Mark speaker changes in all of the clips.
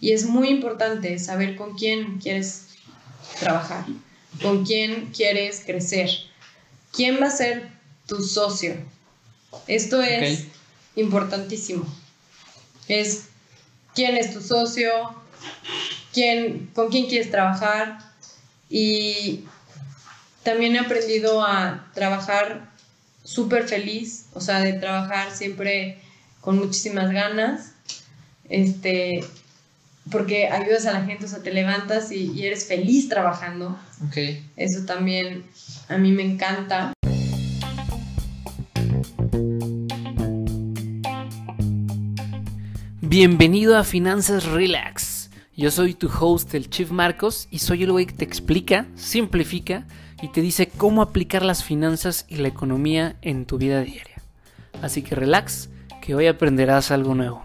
Speaker 1: Y es muy importante saber con quién quieres trabajar, con quién quieres crecer, quién va a ser tu socio. Esto es importantísimo. Es quién es tu socio, quién, con quién quieres trabajar y también he aprendido a trabajar súper feliz, o sea, de trabajar siempre con muchísimas ganas, este, porque ayudas a la gente, o sea, te levantas y, y eres feliz trabajando.
Speaker 2: Ok.
Speaker 1: Eso también a mí me encanta.
Speaker 3: Bienvenido a Finanzas Relax. Yo soy tu host, el Chief Marcos, y soy el güey que te explica, simplifica y te dice cómo aplicar las finanzas y la economía en tu vida diaria. Así que relax, que hoy aprenderás algo nuevo.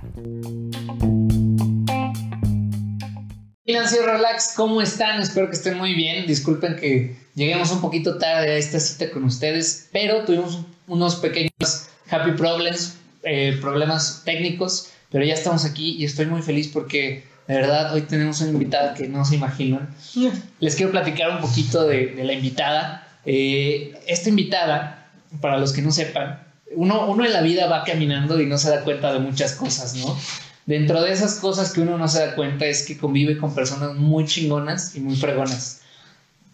Speaker 2: Financiero Relax, ¿cómo están? Espero que estén muy bien. Disculpen que lleguemos un poquito tarde a esta cita con ustedes, pero tuvimos unos pequeños happy problems, eh, problemas técnicos, pero ya estamos aquí y estoy muy feliz porque de verdad hoy tenemos una invitada que no se imaginan. Les quiero platicar un poquito de, de la invitada. Eh, esta invitada, para los que no sepan, uno, uno en la vida va caminando y no se da cuenta de muchas cosas, ¿no? Dentro de esas cosas que uno no se da cuenta es que convive con personas muy chingonas y muy fregonas.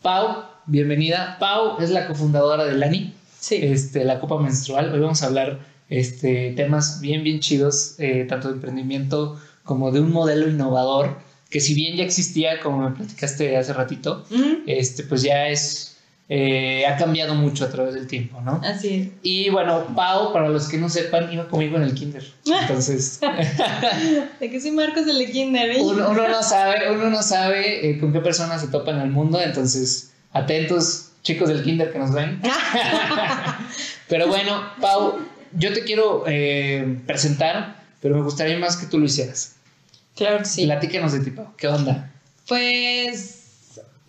Speaker 2: Pau, bienvenida. Pau es la cofundadora de Lani,
Speaker 1: Sí.
Speaker 2: este, la Copa Menstrual. Hoy vamos a hablar este, temas bien, bien chidos, eh, tanto de emprendimiento como de un modelo innovador que si bien ya existía, como me platicaste hace ratito, este, pues ya es, eh, ha cambiado mucho a través del tiempo, ¿no?
Speaker 1: Así
Speaker 2: Y bueno, Pau, para los que no sepan, iba conmigo en el kinder. Entonces,
Speaker 1: es. De que soy Marcos del de Kinder, ¿eh?
Speaker 2: uno, uno no sabe, uno no sabe eh, con qué personas se topa en el mundo, entonces atentos chicos del kinder que nos ven. Pero bueno, Pau, yo te quiero eh, presentar, pero me gustaría más que tú lo hicieras.
Speaker 1: Claro que sí.
Speaker 2: Platícanos de ti, Pau. ¿Qué onda?
Speaker 1: Pues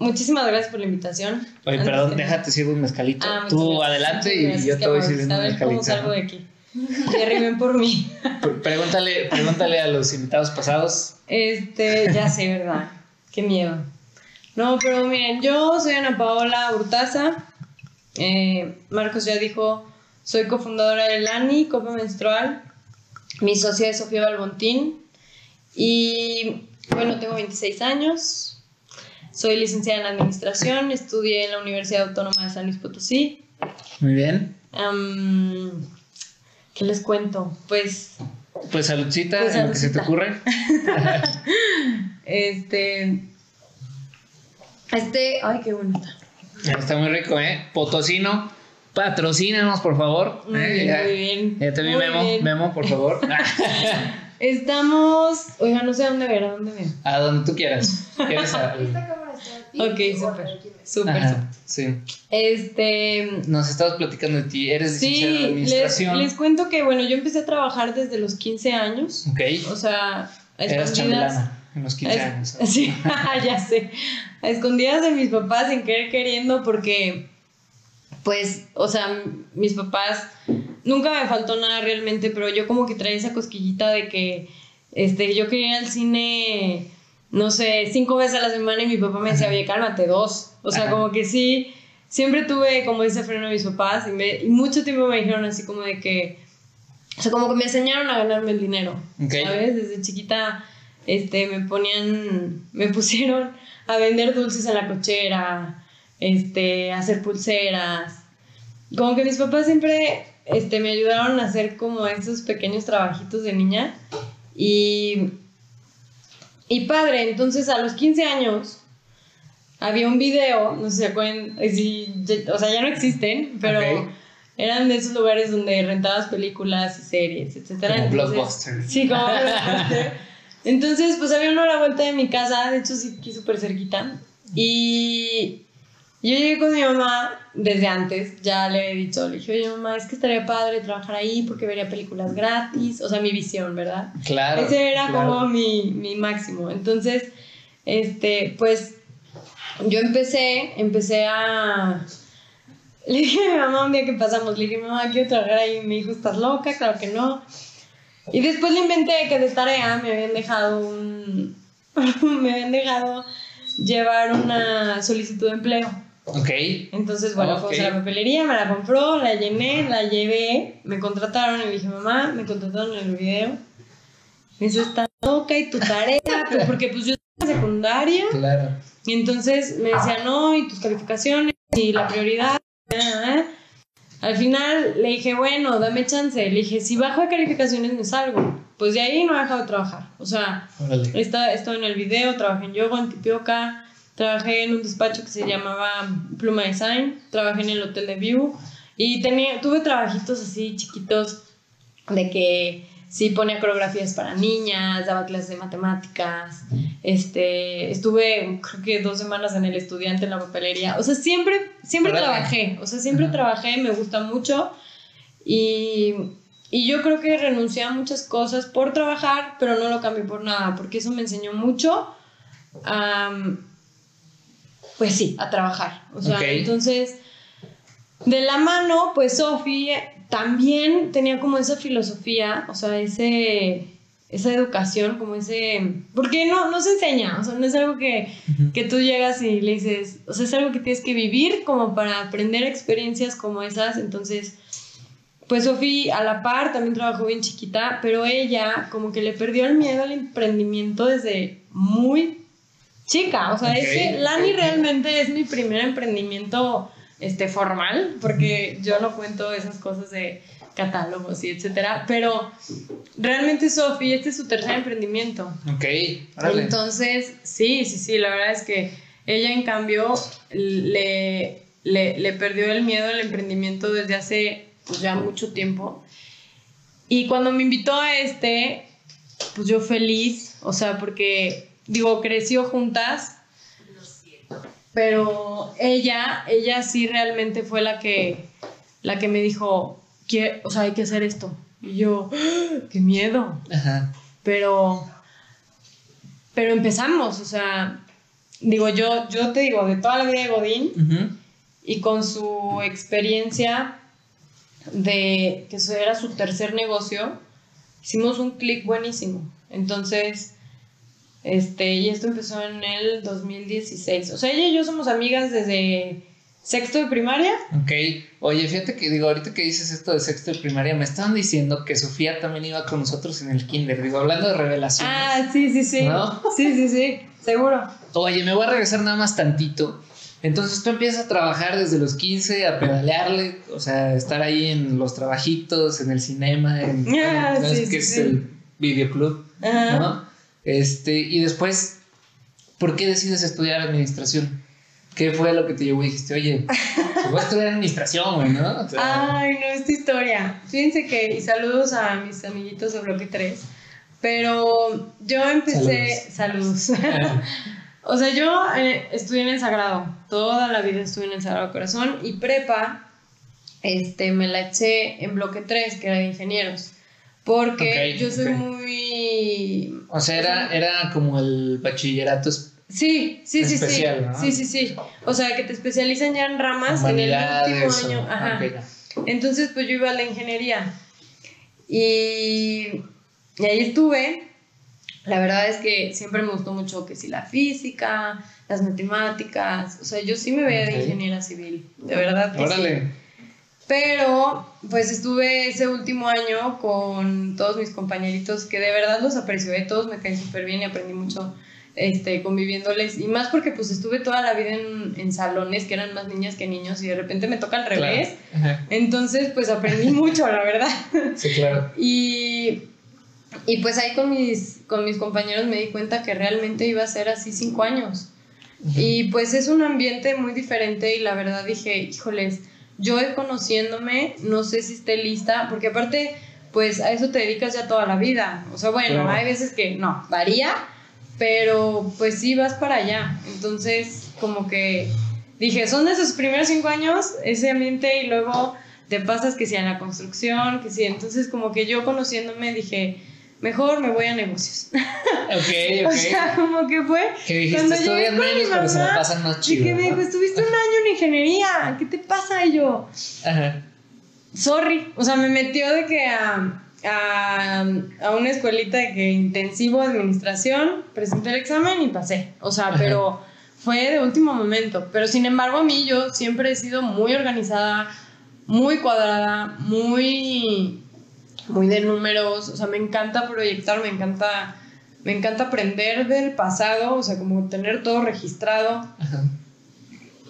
Speaker 1: muchísimas gracias por la invitación.
Speaker 2: Oye,
Speaker 1: Antes
Speaker 2: perdón, déjate sirvo un mezcalito.
Speaker 1: Ah,
Speaker 2: tú adelante y
Speaker 1: Gracias,
Speaker 2: yo te voy sirviendo un
Speaker 1: ver cómo
Speaker 2: mezcalito.
Speaker 1: salgo de aquí. Que arriben por mí.
Speaker 2: Pr- Pregúntale, pregúntale a los invitados pasados.
Speaker 1: Este, ya sé, ¿verdad? Qué miedo. No, pero miren, yo soy Ana Paola Hurtaza. Eh, Marcos ya dijo, soy cofundadora de LANI, Copa Menstrual. Mi socia es Sofía Balbontín. Y bueno, tengo 26 años. Soy licenciada en Administración. Estudié en la Universidad Autónoma de San Luis Potosí.
Speaker 2: Muy bien.
Speaker 1: ¿Qué les cuento? Pues
Speaker 2: Pues saludcita,
Speaker 1: Pues
Speaker 2: en lo que se te ocurre.
Speaker 1: Este. Este. Ay, qué bonita.
Speaker 2: Está muy rico, ¿eh? Potosino, patrocínanos, por favor.
Speaker 1: Muy
Speaker 2: ¿eh?
Speaker 1: bien,
Speaker 2: ya,
Speaker 1: muy bien.
Speaker 2: ya te vi,
Speaker 1: Muy
Speaker 2: Memo.
Speaker 1: bien.
Speaker 2: Memo, por favor.
Speaker 1: Estamos. Oiga, no sé a dónde ver, a dónde ver.
Speaker 2: a donde tú quieras. ¿Quieres a-
Speaker 1: Ok, súper. Súper,
Speaker 2: sí.
Speaker 1: Este.
Speaker 2: Nos estabas platicando de ti. Eres licenciada
Speaker 1: Sí, les,
Speaker 2: administración.
Speaker 1: les cuento que, bueno, yo empecé a trabajar desde los 15 años.
Speaker 2: Ok.
Speaker 1: O sea, a
Speaker 2: Eras chambelana en los 15
Speaker 1: a es-
Speaker 2: años.
Speaker 1: Sí, ya sé. A escondidas de mis papás, sin querer queriendo, porque, pues, o sea, mis papás, nunca me faltó nada realmente, pero yo como que traía esa cosquillita de que, este, yo quería ir al cine, no sé, cinco veces a la semana y mi papá me decía, oye, cálmate, dos. O sea,
Speaker 2: Ajá.
Speaker 1: como que sí, siempre tuve como ese freno de mis papás y, me- y mucho tiempo me dijeron así como de que, o sea, como que me enseñaron a ganarme el dinero.
Speaker 2: Ok.
Speaker 1: ¿Sabes? Desde chiquita este, me ponían, me pusieron a vender dulces en la cochera, este, a hacer pulseras. Como que mis papás siempre este, me ayudaron a hacer como esos pequeños trabajitos de niña. Y, y padre, entonces a los 15 años había un video, no sé si se acuerdan, eh, o sea, ya no existen, pero eran de esos lugares donde rentabas películas y series, etcétera.
Speaker 2: Como
Speaker 1: Entonces-
Speaker 2: Blockbuster.
Speaker 1: Sí, como Blockbuster. Entonces, pues había uno a la vuelta de mi casa, de hecho sí, aquí súper cerquita. Y yo llegué con mi mamá desde antes, ya le he dicho, le dije, oye mamá, es que estaría padre trabajar ahí porque vería películas gratis, o sea, mi visión, ¿verdad?
Speaker 2: Claro.
Speaker 1: Ese era
Speaker 2: claro.
Speaker 1: como mi, mi máximo. Entonces, este, pues yo empecé, empecé a... Le dije a mi mamá un día que pasamos, le dije, mamá, quiero trabajar ahí. Y me dijo, ¿estás loca? Claro que no. Y después le inventé que de tarea me habían dejado un, me habían dejado llevar una solicitud de empleo.
Speaker 2: Ok.
Speaker 1: Entonces, bueno, fuimos a la papelería, me la compró, la llené, la llevé, me contrataron y le dije, mamá, me contrataron en el video. Me dice, está loca y tu tarea, pues, porque pues yo estaba en secundaria.
Speaker 2: Claro.
Speaker 1: Y entonces me decía, no, y tus calificaciones, y la prioridad. Al final le dije, bueno, dame chance. Le dije, si bajo de calificaciones me salgo. Pues de ahí no he dejado de trabajar. O sea, está, estoy en el video, trabajé en yoga, en tipioca, trabajé en un despacho que se llamaba Pluma Design, trabajé en el hotel de View y tenía, tuve trabajitos así chiquitos de que sí ponía coreografías para niñas, daba clases de matemáticas, este, estuve creo que dos semanas en el estudiante en la papelería, o sea, siempre, siempre trabajé, o sea, siempre trabajé, me gusta mucho y, y yo creo que renuncié a muchas cosas por trabajar, pero no lo cambié por nada, porque eso me enseñó mucho pues sí, a trabajar, o sea, entonces... De la mano, pues Sofi también tenía como esa filosofía, o sea, ese, esa educación, como ese... Porque no, no se enseña, o sea, no es algo que, que tú llegas y le dices, o sea, es algo que tienes que vivir como para aprender experiencias como esas, entonces... Pues Sofi a la par también trabajó bien chiquita, pero ella como que le perdió el miedo al emprendimiento desde muy chica. O sea, es que Lani realmente es mi primer emprendimiento este, formal, porque yo no cuento esas cosas de catálogos y etcétera, pero realmente Sofi, este es su tercer emprendimiento.
Speaker 2: Ok,
Speaker 1: Entonces, sí, sí, sí, la verdad es que ella en cambio le, le, perdió el miedo al emprendimiento desde hace pues, ya mucho tiempo. Y cuando me invitó a este, pues yo feliz, o sea, porque, digo, creció juntas pero ella, ella sí realmente fue la que, la que me dijo, o sea, hay que hacer esto. Y yo, ¡Ah! qué miedo. Pero, pero empezamos, o sea, digo, yo, yo te digo, de toda la vida de Godín y con su experiencia de que eso era su tercer negocio, hicimos un clic buenísimo. Entonces, este, y esto empezó en el 2016. O sea, ella y yo somos amigas desde sexto de primaria.
Speaker 2: Ok. Oye, fíjate que digo, ahorita que dices esto de sexto de primaria, me estaban diciendo que Sofía también iba con nosotros en el kinder. Digo, hablando de revelaciones.
Speaker 1: Ah, sí, sí, sí. Sí, sí, sí, seguro.
Speaker 2: Oye, me voy a regresar nada más tantito. Entonces tú empiezas a trabajar desde los 15, a pedalearle, o sea, estar ahí en los trabajitos, en el cinema, en
Speaker 1: ah, sí,
Speaker 2: que
Speaker 1: es
Speaker 2: el videoclub, ¿no? Este, y después, ¿por qué decides estudiar administración? ¿Qué fue lo que te llevó y dijiste, oye, voy a estudiar administración, güey, ¿no?
Speaker 1: Ay, no, esta historia. Fíjense que, y saludos a mis amiguitos de Bloque 3, pero yo empecé, saludos. o sea, yo eh, estudié en el Sagrado, toda la vida estuve en el Sagrado Corazón y prepa, este, me la eché en Bloque 3, que era de ingenieros. Porque yo soy muy...
Speaker 2: O sea, era, era como el bachillerato
Speaker 1: Sí, sí, sí, sí. Sí, sí, sí. O sea, que te especializan ya en ramas en el último año. Ajá. Entonces, pues yo iba a la ingeniería. Y, y, ahí estuve. La verdad es que siempre me gustó mucho que si la física, las matemáticas. O sea, yo sí me veía de ingeniera civil. De verdad que Órale. Pero pues estuve ese último año con todos mis compañeritos que de verdad los aprecio, ¿eh? todos me caen súper bien y aprendí mucho este, conviviéndoles. Y más porque pues estuve toda la vida en, en, salones que eran más niñas que niños y de repente me toca al revés. Entonces pues aprendí mucho, la verdad.
Speaker 2: Sí, claro.
Speaker 1: Y, y pues ahí con mis, con mis compañeros me di cuenta que realmente iba a ser así cinco años. Y pues es un ambiente muy diferente y la verdad dije, híjoles, yo conociéndome, no sé si esté lista, porque aparte, pues a eso te dedicas ya toda la vida. O sea, bueno, hay veces que no, varía, pero pues sí vas para allá. Entonces, como que dije, son de esos primeros cinco años ese ambiente y luego te pasas que sea en la construcción, que sí. Entonces, como que yo conociéndome dije, mejor me voy a negocios.
Speaker 2: Ok, ok.
Speaker 1: o sea, como que fue.
Speaker 2: Que dijiste, cuando llegué con mi mamá, pero se me pasan más chido.
Speaker 1: Y que me dijo, estuviste un año en ingeniería, ¿qué te pasa? Y yo,
Speaker 2: Ajá.
Speaker 1: Sorry. O sea, me metió de que a, a, a una escuelita de que intensivo administración, presenté el examen y pasé. O sea, pero fue de último momento. Pero sin embargo, a mí yo siempre he sido muy organizada, muy cuadrada, muy, muy de números. O sea, me encanta proyectar, me encanta, me encanta aprender del pasado, o sea, como tener todo registrado.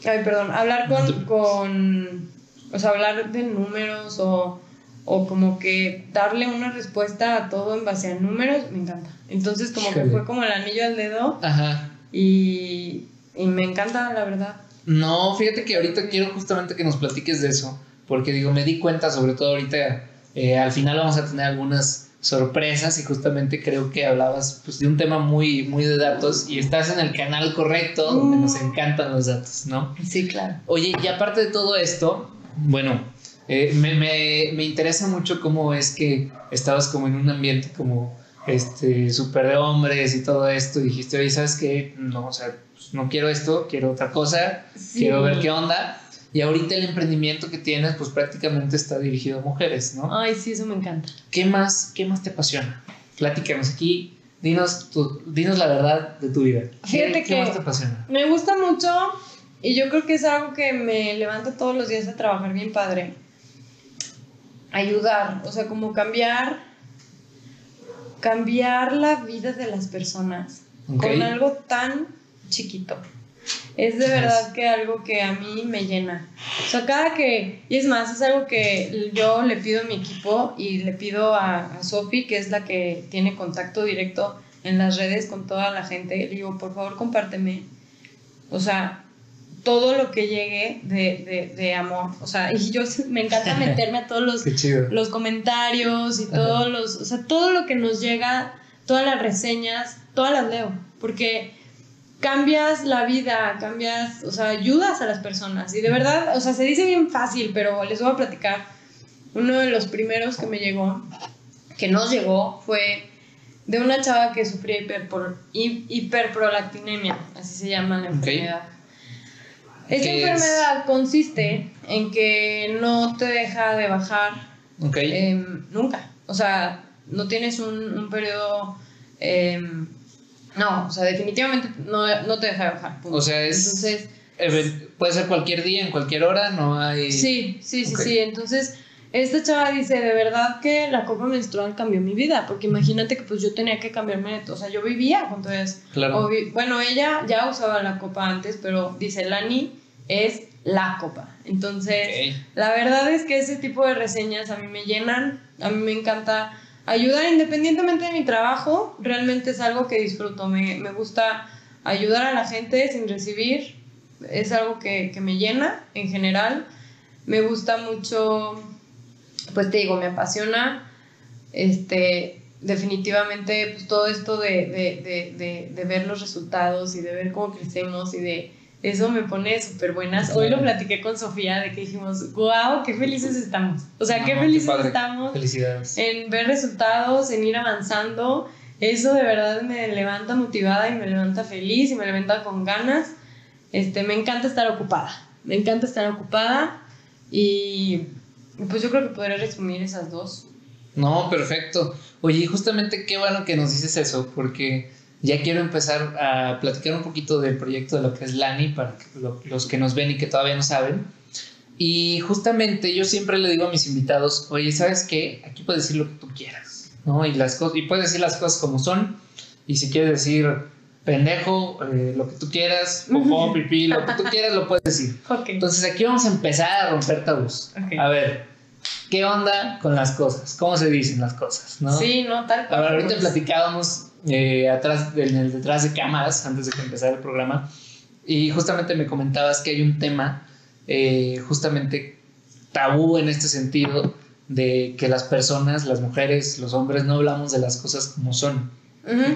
Speaker 1: Ay, perdón, hablar con, con, o sea, hablar de números o, o como que darle una respuesta a todo en base a números, me encanta. Entonces como que fue como el anillo al dedo.
Speaker 2: Ajá.
Speaker 1: Y, y me encanta, la verdad.
Speaker 2: No, fíjate que ahorita quiero justamente que nos platiques de eso, porque digo, me di cuenta, sobre todo ahorita, eh, al final vamos a tener algunas sorpresas y justamente creo que hablabas pues, de un tema muy, muy de datos y estás en el canal correcto donde nos mm. encantan los datos, ¿no?
Speaker 1: Sí, claro.
Speaker 2: Oye, y aparte de todo esto, bueno, eh, me, me, me, interesa mucho cómo es que estabas como en un ambiente como este súper de hombres y todo esto y dijiste, oye, ¿sabes qué? No, o sea, pues, no quiero esto, quiero otra cosa, quiero ver qué onda. Y ahorita el emprendimiento que tienes, pues prácticamente está dirigido a mujeres, ¿no?
Speaker 1: Ay, sí, eso me encanta.
Speaker 2: ¿Qué más, qué más te apasiona? Platícanos aquí, dinos, tu, dinos la verdad de tu vida.
Speaker 1: Fíjate ¿Qué, más te apasiona? Me gusta mucho y yo creo que es algo que me levanta todos los días a trabajar bien padre. Ayudar, o sea, como cambiar, cambiar la vida de las personas con algo tan chiquito. Es de verdad que algo que a mí me llena. O sea, cada que, y es más, es algo que yo le pido a mi equipo y le pido a, a Sofi, que es la que tiene contacto directo en las redes con toda la gente. Le digo, por favor, compárteme. O sea, todo lo que llegue de, de, de, amor. O sea, y yo me encanta meterme a todos los, los comentarios y todos los, o sea, todo lo que nos llega, todas las reseñas, todas las leo. Porque cambias la vida, cambias, o sea, ayudas a las personas. Y de verdad, o sea, se dice bien fácil, pero les voy a platicar. Uno de los primeros que me llegó, que nos llegó, fue de una chava que sufría hiperprolactinemia, así se llama la enfermedad. Esta enfermedad consiste en que no te deja de bajar em, nunca. O sea, no tienes un, un periodo... Em, no, o sea, definitivamente no, no te deja de bajar.
Speaker 2: O sea, es. Entonces. Puede ser cualquier día, en cualquier hora, no hay.
Speaker 1: Sí, sí, sí, sí. Entonces, esta chava dice: de verdad que la copa menstrual cambió mi vida. Porque imagínate que pues yo tenía que cambiarme. O sea, yo vivía con todo eso. Claro. bueno, ella ya usaba la copa antes, pero dice: Lani es la copa. Entonces, la verdad es que ese tipo de reseñas a mí me llenan. A mí me encanta ayudar independientemente de mi trabajo, realmente es algo que disfruto. Me, me gusta ayudar a la gente sin recibir, es algo que, que, me llena en general. Me gusta mucho, pues te digo, me apasiona, este, definitivamente, pues todo esto de, de, de, de ver los resultados y de ver cómo crecemos y de eso me pone súper buenas. Hoy lo platiqué con Sofía de que dijimos, wow, qué felices estamos. O sea, qué felices estamos
Speaker 2: Felicidades.
Speaker 1: en ver resultados, en ir avanzando. Eso de verdad me levanta motivada y me levanta feliz y me levanta con ganas. Este, me encanta estar ocupada. Me encanta estar ocupada y pues yo creo que podré resumir esas dos.
Speaker 2: No, perfecto. Oye, justamente qué bueno que nos dices eso, porque ya quiero empezar a platicar un poquito del proyecto de lo que es Lani para los que nos ven y que todavía no saben. Y justamente yo siempre le digo a mis invitados, oye, ¿sabes qué? Aquí puedes decir lo que tú quieras, ¿no? Y, las y puedes decir las cosas como son. Y si quieres decir pendejo, eh, lo que tú quieras, popó, pipí, lo que tú quieras, lo puedes decir. Entonces aquí vamos a empezar a romper tabús. A ver, ¿qué onda con las cosas? ¿Cómo se dicen las cosas? ¿no?
Speaker 1: Sí, no, tal
Speaker 2: cual. ahorita platicábamos eh, atrás, en el detrás de cámaras, antes de que empezara el programa, y justamente me comentabas que hay un tema eh, justamente tabú en este sentido de que las personas, las mujeres, los hombres no hablamos de las cosas como son,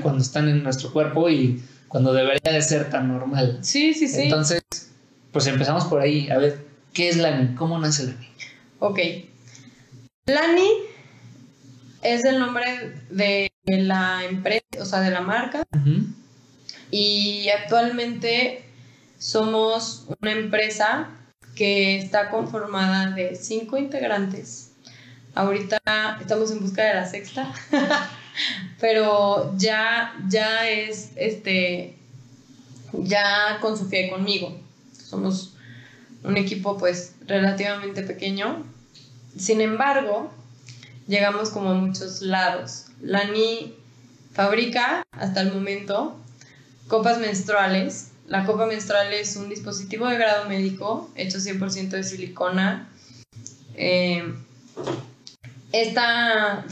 Speaker 2: cuando están en nuestro cuerpo y cuando debería de ser tan normal.
Speaker 1: Sí, sí, sí.
Speaker 2: Entonces, pues empezamos por ahí. A ver, ¿qué es Lani? ¿Cómo nace Lani?
Speaker 1: Ok. Lani es el nombre de la empresa, o sea, de la marca. Y actualmente somos una empresa que está conformada de cinco integrantes, Ahorita estamos en busca de la sexta. Pero ya, ya es, este, ya con Sofía y conmigo. Somos un equipo pues relativamente pequeño. Sin embargo, llegamos como a muchos lados. Lani fabrica hasta el momento copas menstruales. La copa menstrual es un dispositivo de grado médico hecho 100% de silicona. Eh, esta,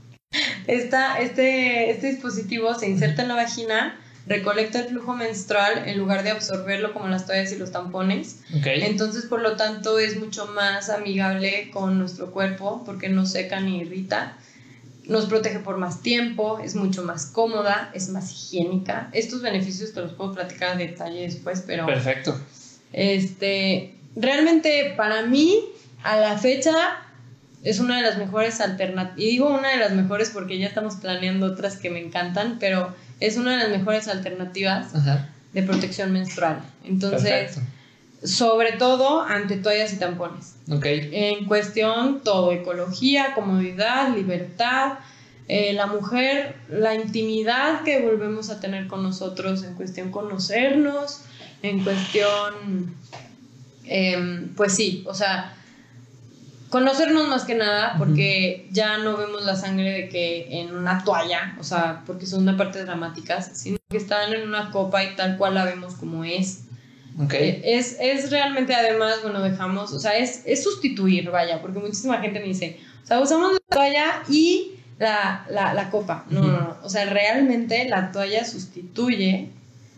Speaker 1: esta, este, este dispositivo se inserta en la vagina recolecta el flujo menstrual en lugar de absorberlo como las toallas y los tampones. Entonces, por lo tanto, es mucho más amigable con nuestro cuerpo porque no seca ni irrita. Nos protege por más tiempo, es mucho más cómoda, es más higiénica. Estos beneficios te los puedo platicar a detalle después, pero...
Speaker 2: Perfecto.
Speaker 1: Este, realmente para mí, a la fecha, es una de las mejores alternativas. Y digo una de las mejores porque ya estamos planeando otras que me encantan, pero es una de las mejores alternativas de protección menstrual. Entonces, sobre todo ante toallas y tampones. En cuestión todo, ecología, comodidad, libertad. Eh, la mujer, la intimidad que volvemos a tener con nosotros, en cuestión conocernos, en cuestión, em, pues sí, o sea, conocernos más que nada, porque ya no vemos la sangre de que en una toalla, o sea, porque son una parte dramáticas, sino que están en una copa y tal cual la vemos como es. Okay. Eh, es, es realmente, además, bueno, dejamos, o sea, es, es sustituir, vaya, porque muchísima gente me dice, o sea, usamos la toalla y la, la, la copa. No, no, no, o sea, realmente la toalla sustituye,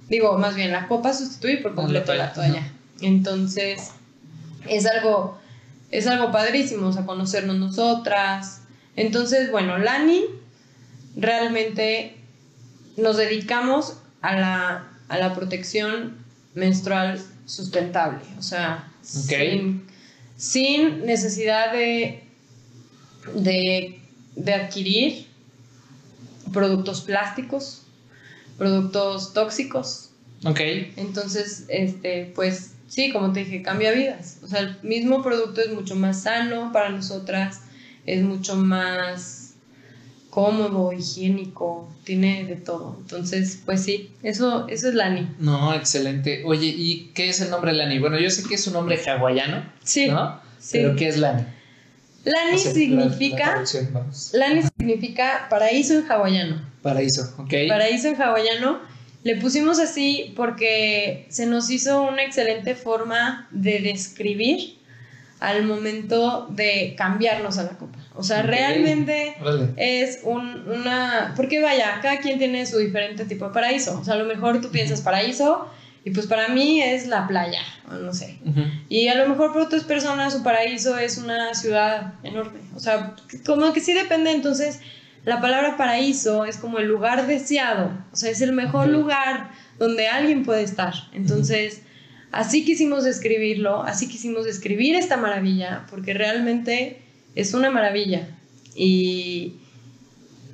Speaker 1: digo, más bien, la copa sustituye por completo la toalla. Entonces, es algo es algo padrísimo, o sea, conocernos nosotras. Entonces, bueno, Lani, realmente nos dedicamos a la, a la protección menstrual sustentable, o sea, sin, sin, necesidad de, de, de adquirir productos plásticos, productos tóxicos.
Speaker 2: Ok.
Speaker 1: Entonces, este, pues sí, como te dije, cambia vidas. O sea, el mismo producto es mucho más sano para nosotras, es mucho más cómodo, higiénico, tiene de todo. Entonces, pues sí, eso, eso es Lani.
Speaker 2: No, excelente. Oye, ¿y qué es el nombre Lani? Bueno, yo sé que es un nombre hawaiano, sí, ¿no? Sí. Pero ¿qué es Lani?
Speaker 1: Lani significa. Lani significa paraíso en hawaiano.
Speaker 2: Paraíso, ok.
Speaker 1: Paraíso en hawaiano le pusimos así porque se nos hizo una excelente forma de describir al momento de cambiarnos a la copa. O sea, realmente es un, una... Porque vaya, cada quien tiene su diferente tipo de paraíso. O sea, a lo mejor tú piensas paraíso y pues para mí es la playa, o no sé. Y a lo mejor para otras personas su paraíso es una ciudad enorme. O sea, como que sí depende entonces la palabra paraíso es como el lugar deseado, o sea, es el mejor lugar donde alguien puede estar. Entonces, así quisimos describirlo, así quisimos describir esta maravilla, porque realmente es una maravilla. Y,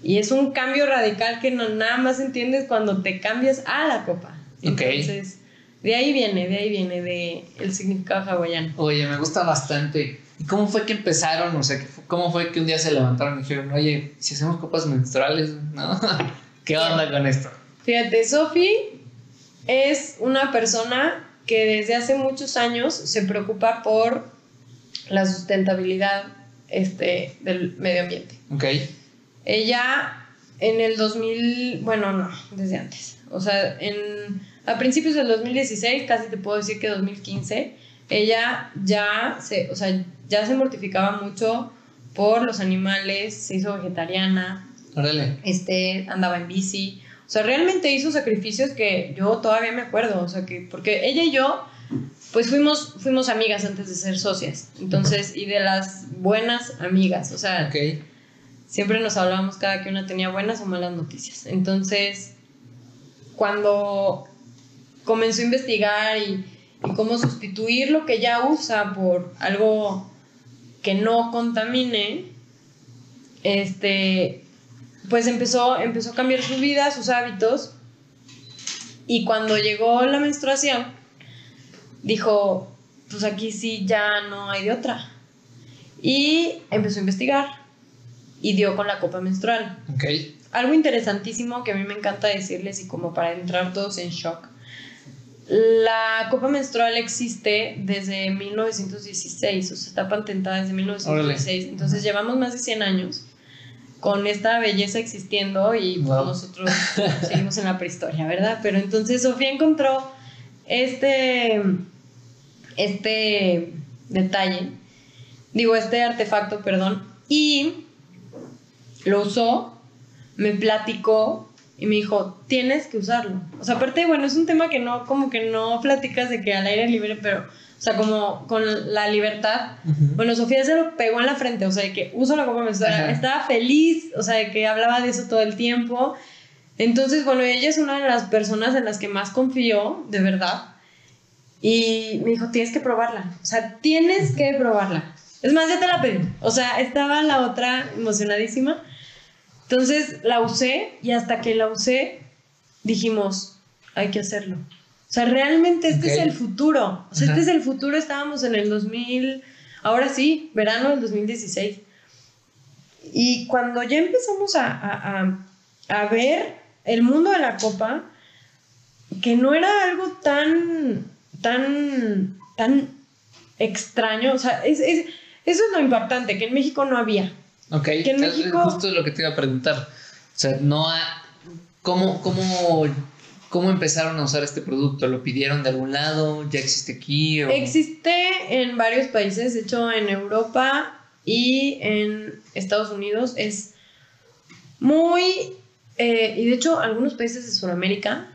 Speaker 1: y es un cambio radical que no nada más entiendes cuando te cambias a la copa. Entonces, de ahí viene, de ahí viene, de el significado hawaiano.
Speaker 2: Oye, me gusta bastante. ¿Y cómo fue que empezaron? O sea, ¿cómo fue que un día se levantaron y dijeron, oye, si hacemos copas menstruales, ¿no? ¿Qué onda con esto?
Speaker 1: Fíjate, Sofi es una persona que desde hace muchos años se preocupa por la sustentabilidad este, del medio ambiente.
Speaker 2: Ok.
Speaker 1: Ella en el 2000, bueno, no, desde antes. O sea, en, a principios del 2016, casi te puedo decir que 2015, ella ya se, o sea, ya se mortificaba mucho por los animales, se hizo vegetariana, este, andaba en bici, o sea, realmente hizo sacrificios que yo todavía me acuerdo, o sea, que, porque ella y yo, pues fuimos, fuimos amigas antes de ser socias, entonces, y de las buenas amigas, o sea, siempre nos hablábamos cada que una tenía buenas o malas noticias, entonces, cuando comenzó a investigar y, y cómo sustituir lo que ya usa por algo que no contamine, este, pues empezó, empezó a cambiar su vida, sus hábitos, y cuando llegó la menstruación, dijo, pues aquí sí ya no hay de otra. Y empezó a investigar y dio con la copa menstrual.
Speaker 2: Ok.
Speaker 1: Algo interesantísimo que a mí me encanta decirles y como para entrar todos en shock. La copa menstrual existe desde 1916, o sea, está patentada desde 1916. Entonces llevamos más de 100 años con esta belleza existiendo y pues, nosotros seguimos en la prehistoria, ¿verdad? Pero entonces Sofía encontró este, este detalle, digo, este artefacto, perdón, y lo usó, me platicó y me dijo, tienes que usarlo. O sea, aparte, bueno, es un tema que no, como que no platicas de que al aire libre, pero, o sea, como con la libertad. Bueno, Sofía se lo pegó en la frente, o sea, de que uso la copa menstrual.
Speaker 2: Ajá.
Speaker 1: Estaba feliz, o sea, de que hablaba de eso todo el tiempo. Entonces, bueno, ella es una de las personas en las que más confío, de verdad. Y me dijo, tienes que probarla. O sea, tienes que probarla. Es más, ya te la pedí. O sea, estaba la otra emocionadísima. Entonces la usé y hasta que la usé dijimos, hay que hacerlo. O sea, realmente este es el futuro. O sea,
Speaker 2: Ajá.
Speaker 1: este es el futuro. Estábamos en el 2000, ahora sí, verano del 2016. Y cuando ya empezamos a, a- a- a ver el mundo de la copa, que no era algo tan, tan, tan extraño, o sea, es, es- eso es lo impactante, que en México no había.
Speaker 2: Ok.
Speaker 1: Que en
Speaker 2: Es
Speaker 1: México-
Speaker 2: Justo lo que te iba a preguntar. O sea, no ha... ¿Cómo, cómo, ¿Cómo empezaron a usar este producto? ¿Lo pidieron de algún lado? ¿Ya existe aquí? o-
Speaker 1: Existe en varios países, de hecho en Europa y en Estados Unidos es muy, eh, y de hecho algunos países de Sudamérica,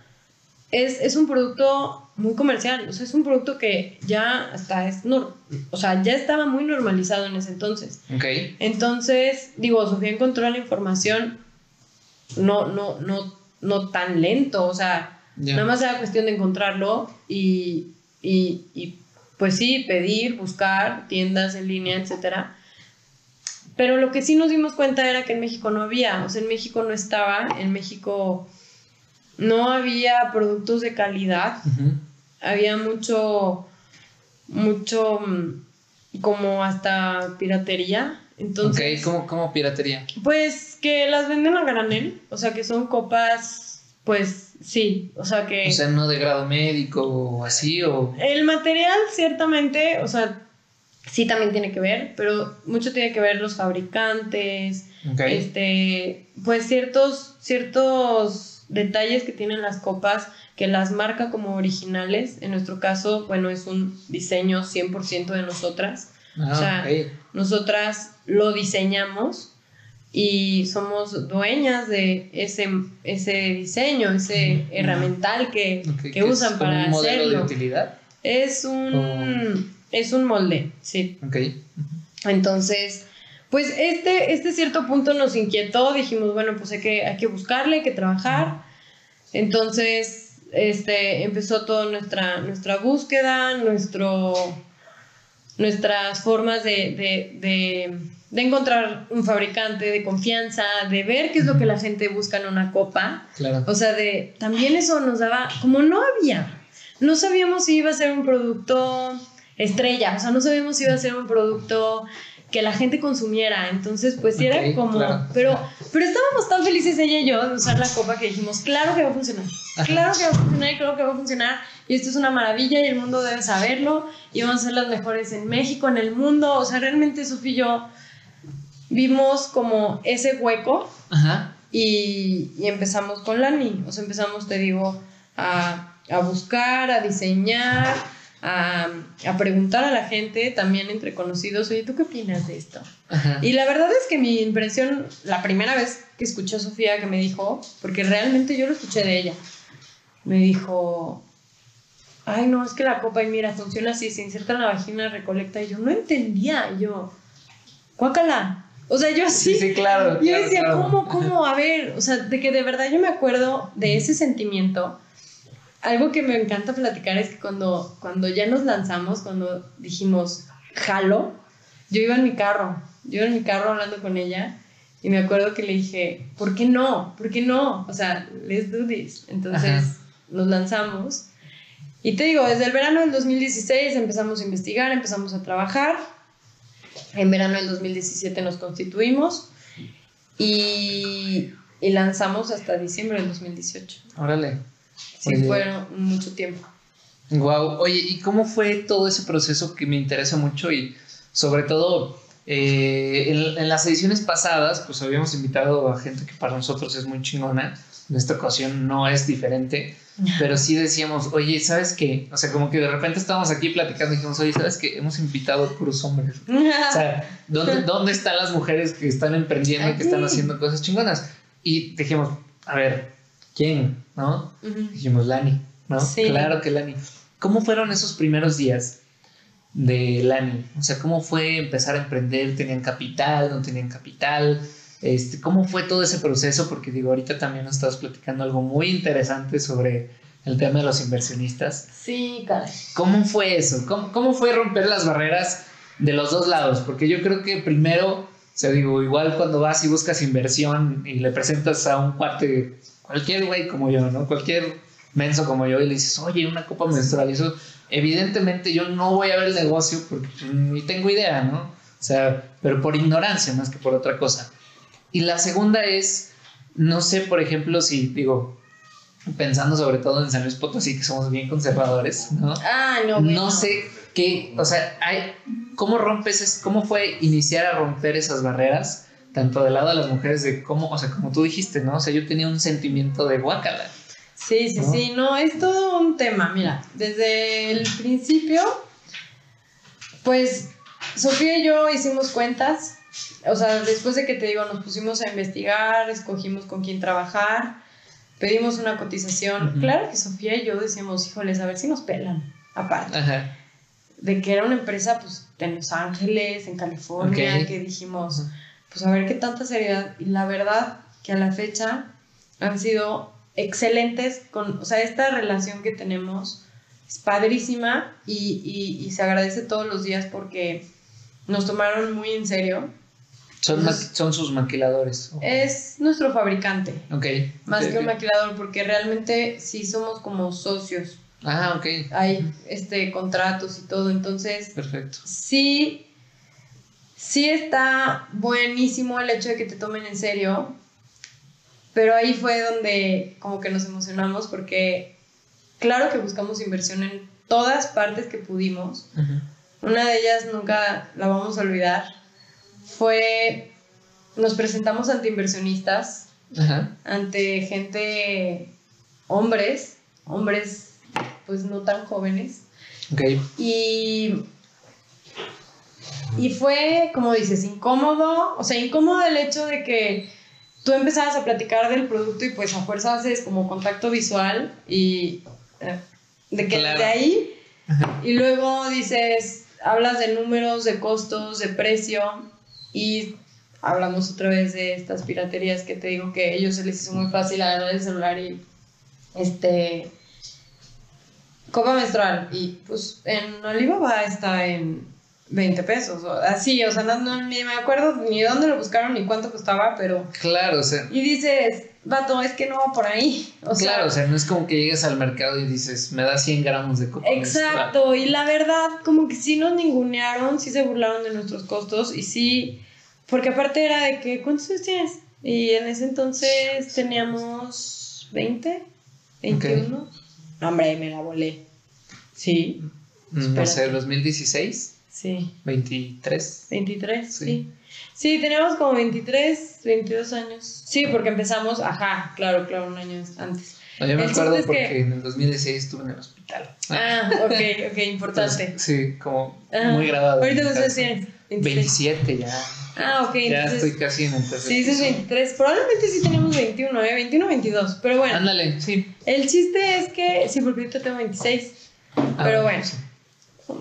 Speaker 1: es, es un producto muy comercial, o sea, es un producto que ya hasta es, nor- o sea, ya estaba muy normalizado en ese entonces. Entonces, digo, Sofía encontró la información no, no, no, no tan lento, o sea, nada más era cuestión de encontrarlo y, y, y, pues sí, pedir, buscar tiendas en línea, etcétera. Pero lo que sí nos dimos cuenta era que en México no había, o sea, en México no estaba, en México no había productos de calidad. Había mucho, mucho mm, como hasta piratería. Entonces,
Speaker 2: ok, ¿Cómo, ¿cómo piratería?
Speaker 1: pues que las venden a granel, o sea que son copas, pues sí, o sea que
Speaker 2: O sea, no de grado médico o así, o...
Speaker 1: el material ciertamente, o sea, sí también tiene que ver, pero mucho tiene que ver los fabricantes,
Speaker 2: Ok.
Speaker 1: este, pues ciertos, ciertos detalles que tienen las copas que las marca como originales. En nuestro caso, bueno, es un diseño 100% de nosotras.
Speaker 2: Ah,
Speaker 1: o sea,
Speaker 2: ok.
Speaker 1: Nosotras lo diseñamos y somos dueñas de ese, ese diseño, ese
Speaker 2: Ujú.
Speaker 1: herramental que,
Speaker 2: Ok,
Speaker 1: que
Speaker 2: que
Speaker 1: usan para
Speaker 2: un modelo de
Speaker 1: hacerlo.
Speaker 2: utilidad.
Speaker 1: Es un, es un molde, sí.
Speaker 2: Ok.
Speaker 1: Entonces, pues este, este cierto punto nos inquietó, dijimos, bueno, pues hay que, hay que buscarle, hay que trabajar. Entonces, este, empezó toda nuestra, nuestra búsqueda, nuestro, nuestras formas de, de, de, de encontrar un fabricante de confianza, de ver qué es lo que la gente busca en una copa.
Speaker 2: Claro.
Speaker 1: O sea, de también eso nos daba, como no había, no sabíamos si iba a ser un producto estrella, o sea, no sabíamos si iba a ser un producto que la gente consumiera, entonces pues sí era como,
Speaker 2: claro.
Speaker 1: pero, pero estábamos tan felices ella y yo de usar la copa que dijimos, claro que va a funcionar, claro que va a funcionar y claro que va a funcionar y esto es una maravilla y el mundo debe saberlo y vamos a ser las mejores en México, en el mundo, o sea, realmente Sofía y yo vimos como ese hueco
Speaker 2: Ajá.
Speaker 1: y, y empezamos con Lani. O sea, empezamos, te digo, a, a buscar, a diseñar, a, a preguntar a la gente, también entre conocidos, oye, ¿tú qué opinas de esto?
Speaker 2: Ajá.
Speaker 1: Y la verdad es que mi impresión, la primera vez que escuché a Sofía que me dijo, porque realmente yo lo escuché de ella, me dijo, ay no, es que la copa, y mira, funciona así, se inserta en la vagina, recolecta, y yo no entendía, y yo, cuácala. O sea, yo así,
Speaker 2: Sí, sí, claro.
Speaker 1: yo
Speaker 2: claro,
Speaker 1: decía,
Speaker 2: claro.
Speaker 1: ¿cómo, cómo? A ver, o sea, de que de verdad yo me acuerdo de ese sentimiento. Algo que me encanta platicar es que cuando, cuando ya nos lanzamos, cuando dijimos, jalo, yo iba en mi carro, yo iba en mi carro hablando con ella y me acuerdo que le dije, ¿por qué no? ¿Por qué no? O sea, let's do this. Entonces
Speaker 2: Ajá.
Speaker 1: nos lanzamos. Y te digo, desde el verano del 2016 empezamos a investigar, empezamos a trabajar En verano del 2017 nos constituimos y, y lanzamos hasta diciembre del 2018.
Speaker 2: Órale.
Speaker 1: Sí,
Speaker 2: Oye.
Speaker 1: fueron mucho tiempo.
Speaker 2: Wow, oye, ¿y cómo fue todo ese proceso que me interesa mucho y sobre todo eh, en, en las ediciones pasadas, pues habíamos invitado a gente que para nosotros es muy chingona. En esta ocasión no es diferente, pero sí decíamos, oye, ¿sabes qué? O sea, como que de repente estábamos aquí platicando y dijimos, oye, ¿sabes qué? Hemos invitado puros hombres. O sea, ¿dónde, ¿dónde están las mujeres que están emprendiendo y que están haciendo cosas chingonas? Y dijimos, a ver, ¿quién? ¿No?
Speaker 1: Ujú.
Speaker 2: Dijimos Lani, ¿no?
Speaker 1: Sí.
Speaker 2: Claro que Lani. ¿Cómo fueron esos primeros días de Lani? O sea, ¿cómo fue empezar a emprender? ¿Tenían capital? ¿No tenían capital? Este, ¿Cómo fue todo ese proceso? Porque digo, ahorita también nos estabas platicando algo muy interesante sobre el tema de los inversionistas.
Speaker 1: Sí, caray.
Speaker 2: ¿Cómo fue eso? ¿Cómo, cómo fue romper las barreras de los dos lados? Porque yo creo que primero, o sea, digo, igual cuando vas y buscas inversión y le presentas a un cuate, cualquier güey como yo, ¿no? Cualquier menso como yo y le dices, oye, una copa menstrual, y eso, evidentemente yo no voy a ver el negocio porque ni tengo idea, ¿no? O sea, pero por ignorancia más que por otra cosa. Y la segunda es, no sé, por ejemplo, si digo, pensando sobre todo en San Luis Potosí, que somos bien conservadores, ¿no?
Speaker 1: Ah, no.
Speaker 2: No
Speaker 1: bueno.
Speaker 2: sé qué, o sea, hay, ¿cómo rompes, es, cómo fue iniciar a romper esas barreras? Tanto del lado de las mujeres, de cómo, o sea, como tú dijiste, ¿no? O sea, yo tenía un sentimiento de guácala.
Speaker 1: Sí, sí,
Speaker 2: ¿no?
Speaker 1: sí, no, es todo un tema. Mira, desde el principio, pues Sofía y yo hicimos cuentas. O sea, después de que te digo, nos pusimos a investigar, escogimos con quién trabajar, pedimos una cotización. Claro que Sofía y yo decíamos, híjoles, a ver si nos pelan. Aparte
Speaker 2: Ajá.
Speaker 1: de que era una empresa, pues, en Los Ángeles, en California, que dijimos, pues a ver qué tanta seriedad. Y la verdad que a la fecha han sido excelentes con, o sea, esta relación que tenemos es padrísima y, y- y se agradece todos los días porque nos tomaron muy en serio.
Speaker 2: Son, son sus maquiladores.
Speaker 1: Es nuestro fabricante,
Speaker 2: Ok.
Speaker 1: más
Speaker 2: ok,
Speaker 1: que un maquilador, porque realmente sí somos como socios.
Speaker 2: Ah, ok.
Speaker 1: Hay este, contratos y todo, entonces
Speaker 2: Perfecto.
Speaker 1: sí, sí está buenísimo el hecho de que te tomen en serio, pero ahí fue donde como que nos emocionamos porque claro que buscamos inversión en todas partes que pudimos. Una de ellas nunca la vamos a olvidar. Fue, nos presentamos ante inversionistas, ante gente, hombres, hombres pues no tan jóvenes.
Speaker 2: Ok.
Speaker 1: Y, y fue, como dices, incómodo, o sea, incómodo el hecho de que tú empezabas a platicar del producto y pues a fuerza haces como contacto visual y eh, de que
Speaker 2: Claro.
Speaker 1: de ahí
Speaker 2: Ajá.
Speaker 1: y luego dices, hablas de números, de costos, de precio y hablamos otra vez de estas piraterías que te digo que a ellos se les hizo muy fácil agarrar el celular y este copa menstrual y pues en Alibaba está en 20 pesos o así, o sea, no, no- ni me acuerdo ni dónde lo buscaron ni cuánto costaba, pero
Speaker 2: Claro, o sea.
Speaker 1: y dices, vato, es que no va por ahí, o sea,
Speaker 2: claro, o sea, no es como que llegues al mercado y dices, me da 100 gramos de coca. menstrual".
Speaker 1: Exacto, y la verdad, como que sí nos ningunearon, sí se burlaron de nuestros costos y sí, porque aparte era de que, ¿cuántos años tienes? Y en ese entonces teníamos 20, 21. No, hombre, me la volé. Sí,
Speaker 2: No
Speaker 1: Espérate.
Speaker 2: sé, 2016,
Speaker 1: sí,
Speaker 2: 23.
Speaker 1: 23,
Speaker 2: Sí.
Speaker 1: sí. sí. teníamos como 23, 22 años. Sí, porque empezamos, ajá, claro, claro, un año antes.
Speaker 2: No, yo me
Speaker 1: El
Speaker 2: acuerdo porque
Speaker 1: que-
Speaker 2: en el 2016 estuve en el hospital.
Speaker 1: Ah, ok, ok, importante.
Speaker 2: Entonces, sí, como
Speaker 1: Ajá.
Speaker 2: muy grabado.
Speaker 1: Ahorita
Speaker 2: cabeza.
Speaker 1: tienes? 26.
Speaker 2: 27 ya.
Speaker 1: Ah, ok,
Speaker 2: ya
Speaker 1: entonces...
Speaker 2: estoy casi en el tercer
Speaker 1: Sí, dices
Speaker 2: piso.
Speaker 1: 23. Probablemente sí tenemos 21, ¿eh? 21 22. Pero bueno,
Speaker 2: Ándale, sí.
Speaker 1: el chiste es que. Sí, porque ahorita tengo 26.
Speaker 2: Ah,
Speaker 1: Pero bueno.
Speaker 2: sí.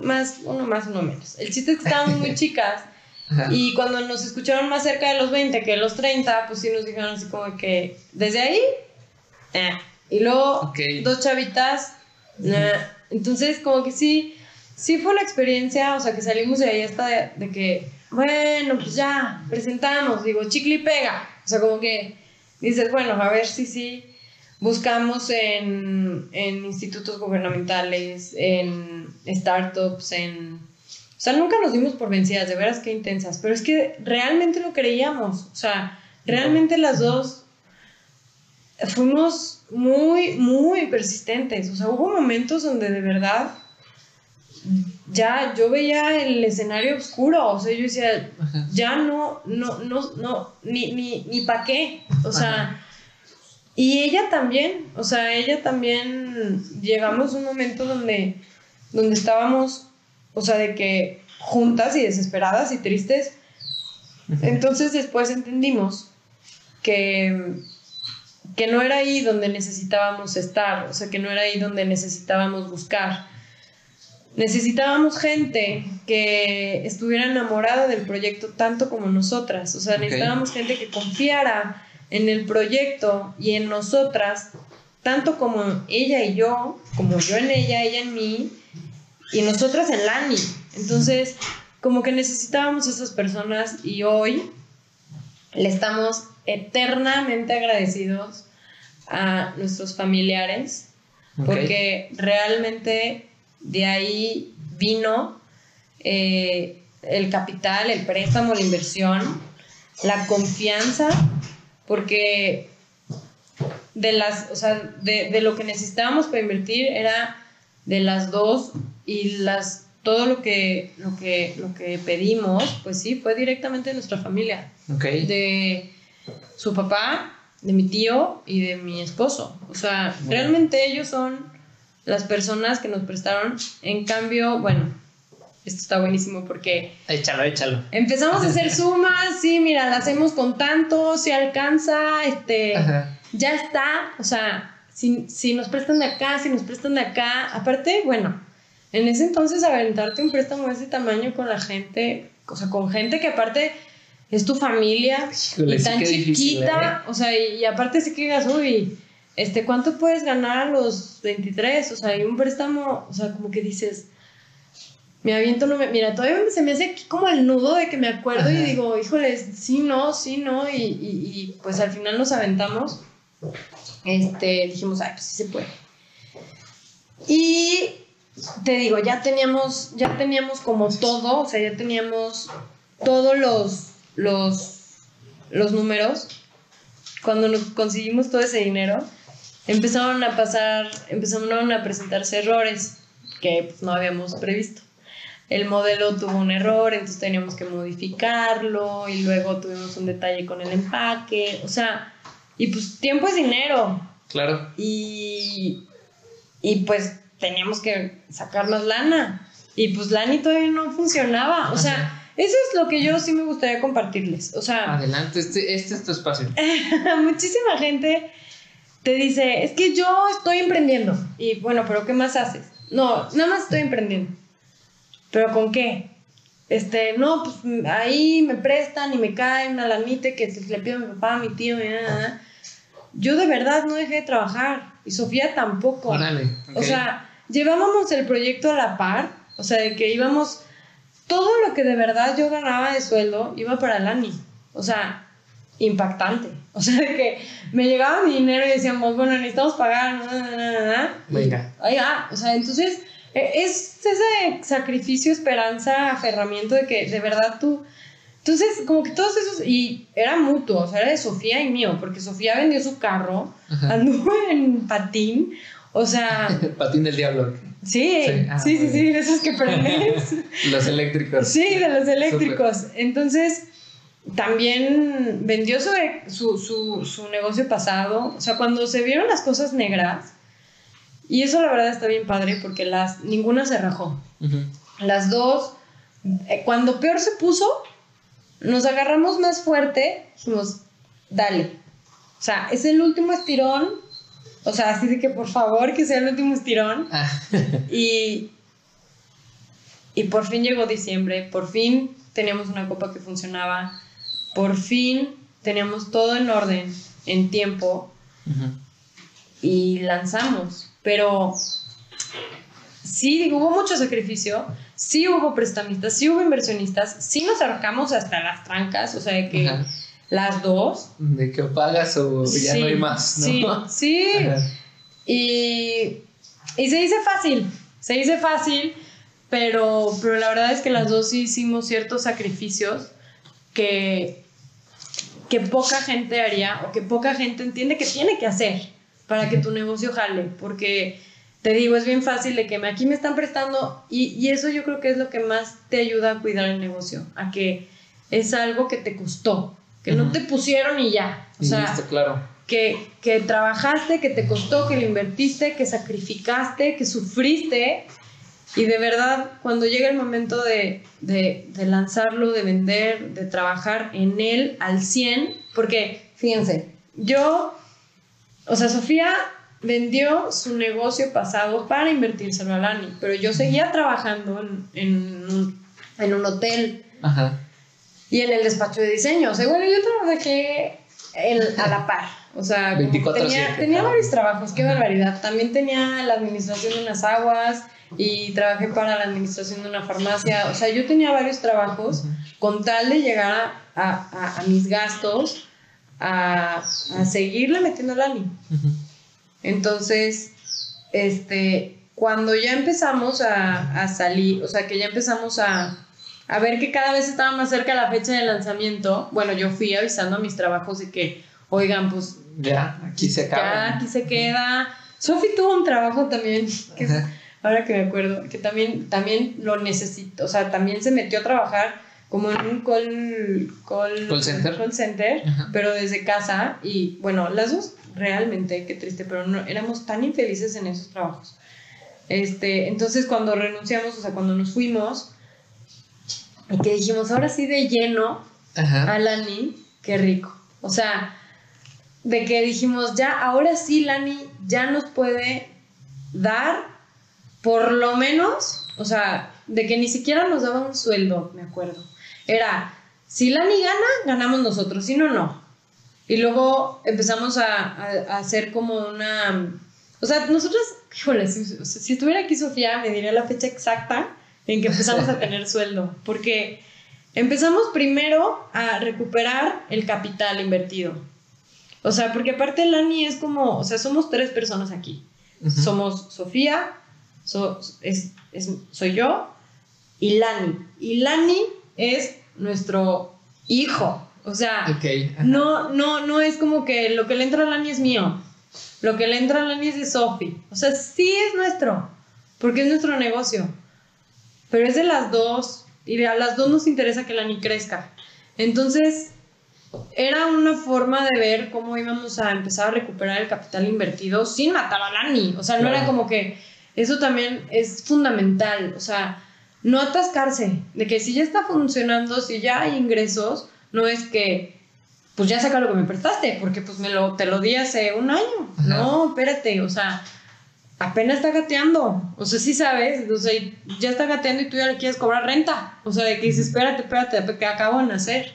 Speaker 1: Más, uno más, uno menos. El chiste es que estábamos muy chicas.
Speaker 2: Ajá.
Speaker 1: Y cuando nos escucharon más cerca de los 20 que de los 30, pues sí nos dijeron así como que. Desde ahí. eh. Y luego, dos chavitas. Entonces, como que sí. Sí fue la experiencia. O sea, que salimos de ahí hasta de, de que. Bueno, pues ya, presentamos. Digo, chicle y pega. O sea, como que dices, bueno, a ver si sí. Buscamos en, en institutos gubernamentales, en startups, en O sea, nunca nos dimos por vencidas, de veras que intensas, pero es que realmente lo creíamos. O sea, realmente las dos fuimos muy, muy persistentes. O sea, hubo momentos donde de verdad ya yo veía el escenario oscuro, o sea, yo decía, ya no, no, no, no, ni, ni, ni para qué, o sea, y ella también, o sea, ella también, llegamos a un momento donde, donde estábamos, o sea, de que juntas y desesperadas y tristes, entonces después entendimos que, que no era ahí donde necesitábamos estar, o sea, que no era ahí donde necesitábamos buscar. Necesitábamos gente que estuviera enamorada del proyecto tanto como nosotras. O sea, necesitábamos gente que confiara en el proyecto y en nosotras, tanto como ella y yo, como yo en ella, ella en mí, y nosotras en Lani. Entonces, como que necesitábamos esas personas y hoy le estamos eternamente agradecidos a nuestros familiares porque realmente de ahí vino eh, el capital, el préstamo, la inversión, la confianza, porque de, las, o sea, de, lo que necesitábamos para invertir era de las dos y las todo lo que, lo que, lo que pedimos, pues sí, fue directamente de nuestra familia. De su papá, de mi tío y de mi esposo. O sea, realmente ellos son las personas que nos prestaron. En cambio, bueno, esto está buenísimo porque...
Speaker 2: Échalo, échalo.
Speaker 1: Empezamos a hacer sumas, sí, mira, la hacemos con tanto, si alcanza, este, ya está, o sea, si, si nos prestan de acá, si nos prestan de acá, aparte, bueno, en ese entonces aventarte un préstamo de ese tamaño con la gente, o sea, con gente que aparte es tu familia y tan chiquita, ¿eh? o sea, y, aparte sí que digas, uy, este, ¿cuánto puedes ganar a los 23? O sea, hay un préstamo, o sea, como que dices, me aviento, no me, mira, todavía se me hace como el nudo de que me acuerdo y digo, híjoles, sí, no, sí, no, y, y, pues al final nos aventamos, este, dijimos, ay, pues sí se puede. Y te digo, ya teníamos, ya teníamos como todo, o sea, ya teníamos todos los, los, los números. Cuando nos conseguimos todo ese dinero, empezaron a pasar, empezaron a presentarse errores que pues, no habíamos previsto. El modelo tuvo un error, entonces teníamos que modificarlo y luego tuvimos un detalle con el empaque, o sea, y pues tiempo es dinero.
Speaker 2: Claro.
Speaker 1: Y, y pues teníamos que sacarnos lana. Y pues Lani todavía no funcionaba. O sea, eso es lo que yo sí me gustaría compartirles. O sea.
Speaker 2: Adelante, este, este es tu espacio.
Speaker 1: muchísima gente te dice, es que yo estoy emprendiendo. Y bueno, pero ¿qué más haces? No, nada más estoy emprendiendo. ¿Pero con qué? Este, no, pues ahí me prestan y me caen una lanita que le pido a mi papá, a mi tío, y nada. Yo de verdad no dejé de trabajar. Y Sofía tampoco. O sea, llevábamos el proyecto a la par. O sea, de que íbamos. Todo lo que de verdad yo ganaba de sueldo iba para Lani. O sea, impactante. O sea, que me llegaba mi dinero y decíamos, bueno, necesitamos pagar,
Speaker 2: Venga.
Speaker 1: o sea, entonces es ese sacrificio, esperanza, aferramiento de que de verdad tú... Entonces, como que todos esos, y era mutuo, o sea, era de Sofía y mío, porque Sofía vendió su carro, anduvo en patín, o sea...
Speaker 2: patín del diablo.
Speaker 1: Sí, sí, ah, sí, sí, de esos que prendes.
Speaker 2: los eléctricos.
Speaker 1: Sí, de los eléctricos. Entonces, también vendió su, su, su, negocio pasado. O sea, cuando se vieron las cosas negras, y eso la verdad está bien padre porque las, ninguna se rajó. Las dos, eh, cuando peor se puso, nos agarramos más fuerte, dijimos, dale. O sea, es el último estirón. O sea, así de que por favor que sea el último estirón. Ah. y, y por fin llegó diciembre, por fin teníamos una copa que funcionaba por fin teníamos todo en orden, en tiempo, y lanzamos. Pero sí, hubo mucho sacrificio, sí hubo prestamistas, sí hubo inversionistas, sí nos arrancamos hasta las trancas, o sea, de que las dos.
Speaker 2: De que pagas o ya no hay más,
Speaker 1: ¿no? Sí, sí. Y, y se dice fácil, se dice fácil, pero, pero la verdad es que las dos sí hicimos ciertos sacrificios que, que poca gente haría o que poca gente entiende que tiene que hacer para que tu negocio jale, porque te digo, es bien fácil de que me, aquí me están prestando y, y, eso yo creo que es lo que más te ayuda a cuidar el negocio, a que es algo que te costó, que no te pusieron y ya. O sea,
Speaker 2: claro.
Speaker 1: que, que trabajaste, que te costó, que lo invertiste, que sacrificaste, que sufriste y de verdad, cuando llega el momento de, de, de, lanzarlo, de vender, de trabajar en él al 100, porque fíjense, yo, o sea, Sofía vendió su negocio pasado para invertírselo a Lani, pero yo seguía trabajando en, en, un, en un, hotel Ajá. y en el despacho de diseño. O sea, bueno, yo trabajé el, a la par. O sea, tenía, tenía varios trabajos, qué barbaridad. También tenía la administración de unas aguas y trabajé para la administración de una farmacia. O sea, yo tenía varios trabajos con tal de llegar a, a, mis gastos, a, a, seguirle metiendo la ANI. Entonces, este, cuando ya empezamos a, a, salir, o sea, que ya empezamos a, a ver que cada vez estaba más cerca la fecha de lanzamiento, bueno, yo fui avisando a mis trabajos de que, oigan, pues...
Speaker 2: Ya, aquí se acaba.
Speaker 1: Ya, aquí se queda. Sofi tuvo un trabajo también que ahora que me acuerdo, que también, también lo necesito, o sea, también se metió a trabajar como en un call, call,
Speaker 2: center,
Speaker 1: call center pero desde casa y bueno, las dos realmente, qué triste, pero no, éramos tan infelices en esos trabajos. Este, entonces cuando renunciamos, o sea, cuando nos fuimos, y que dijimos, ahora sí de lleno a Lani, qué rico. O sea, de que dijimos, ya, ahora sí Lani ya nos puede dar por lo menos, o sea, de que ni siquiera nos daba un sueldo, me acuerdo. Era, si Lani gana, ganamos nosotros, si no, no. Y luego empezamos a, hacer como una... O sea, nosotros, híjole, si, estuviera aquí Sofía, me diría la fecha exacta en que empezamos a tener sueldo. Porque empezamos primero a recuperar el capital invertido. O sea, porque aparte Lani es como, o sea, somos tres personas aquí. Somos Sofía, es, soy yo y Lani. Y Lani es nuestro hijo. O sea, no, no, no es como que lo que le entra a Lani es mío. Lo que le entra a Lani es de Sofi. O sea, sí es nuestro. Porque es nuestro negocio. Pero es de las dos. Y a las dos nos interesa que Lani crezca. Entonces, era una forma de ver cómo íbamos a empezar a recuperar el capital invertido sin matar a Lani. O sea, no era como que eso también es fundamental, o sea, no atascarse, de que si ya está funcionando, si ya hay ingresos, no es que pues ya saca lo que me prestaste, porque pues me lo, te lo di hace un año. No, espérate, o sea, apenas está gateando. O sea, sí sabes, o sea, ya está gateando y tú ya le quieres cobrar renta. O sea, de que dices, espérate, espérate, que acabo de nacer.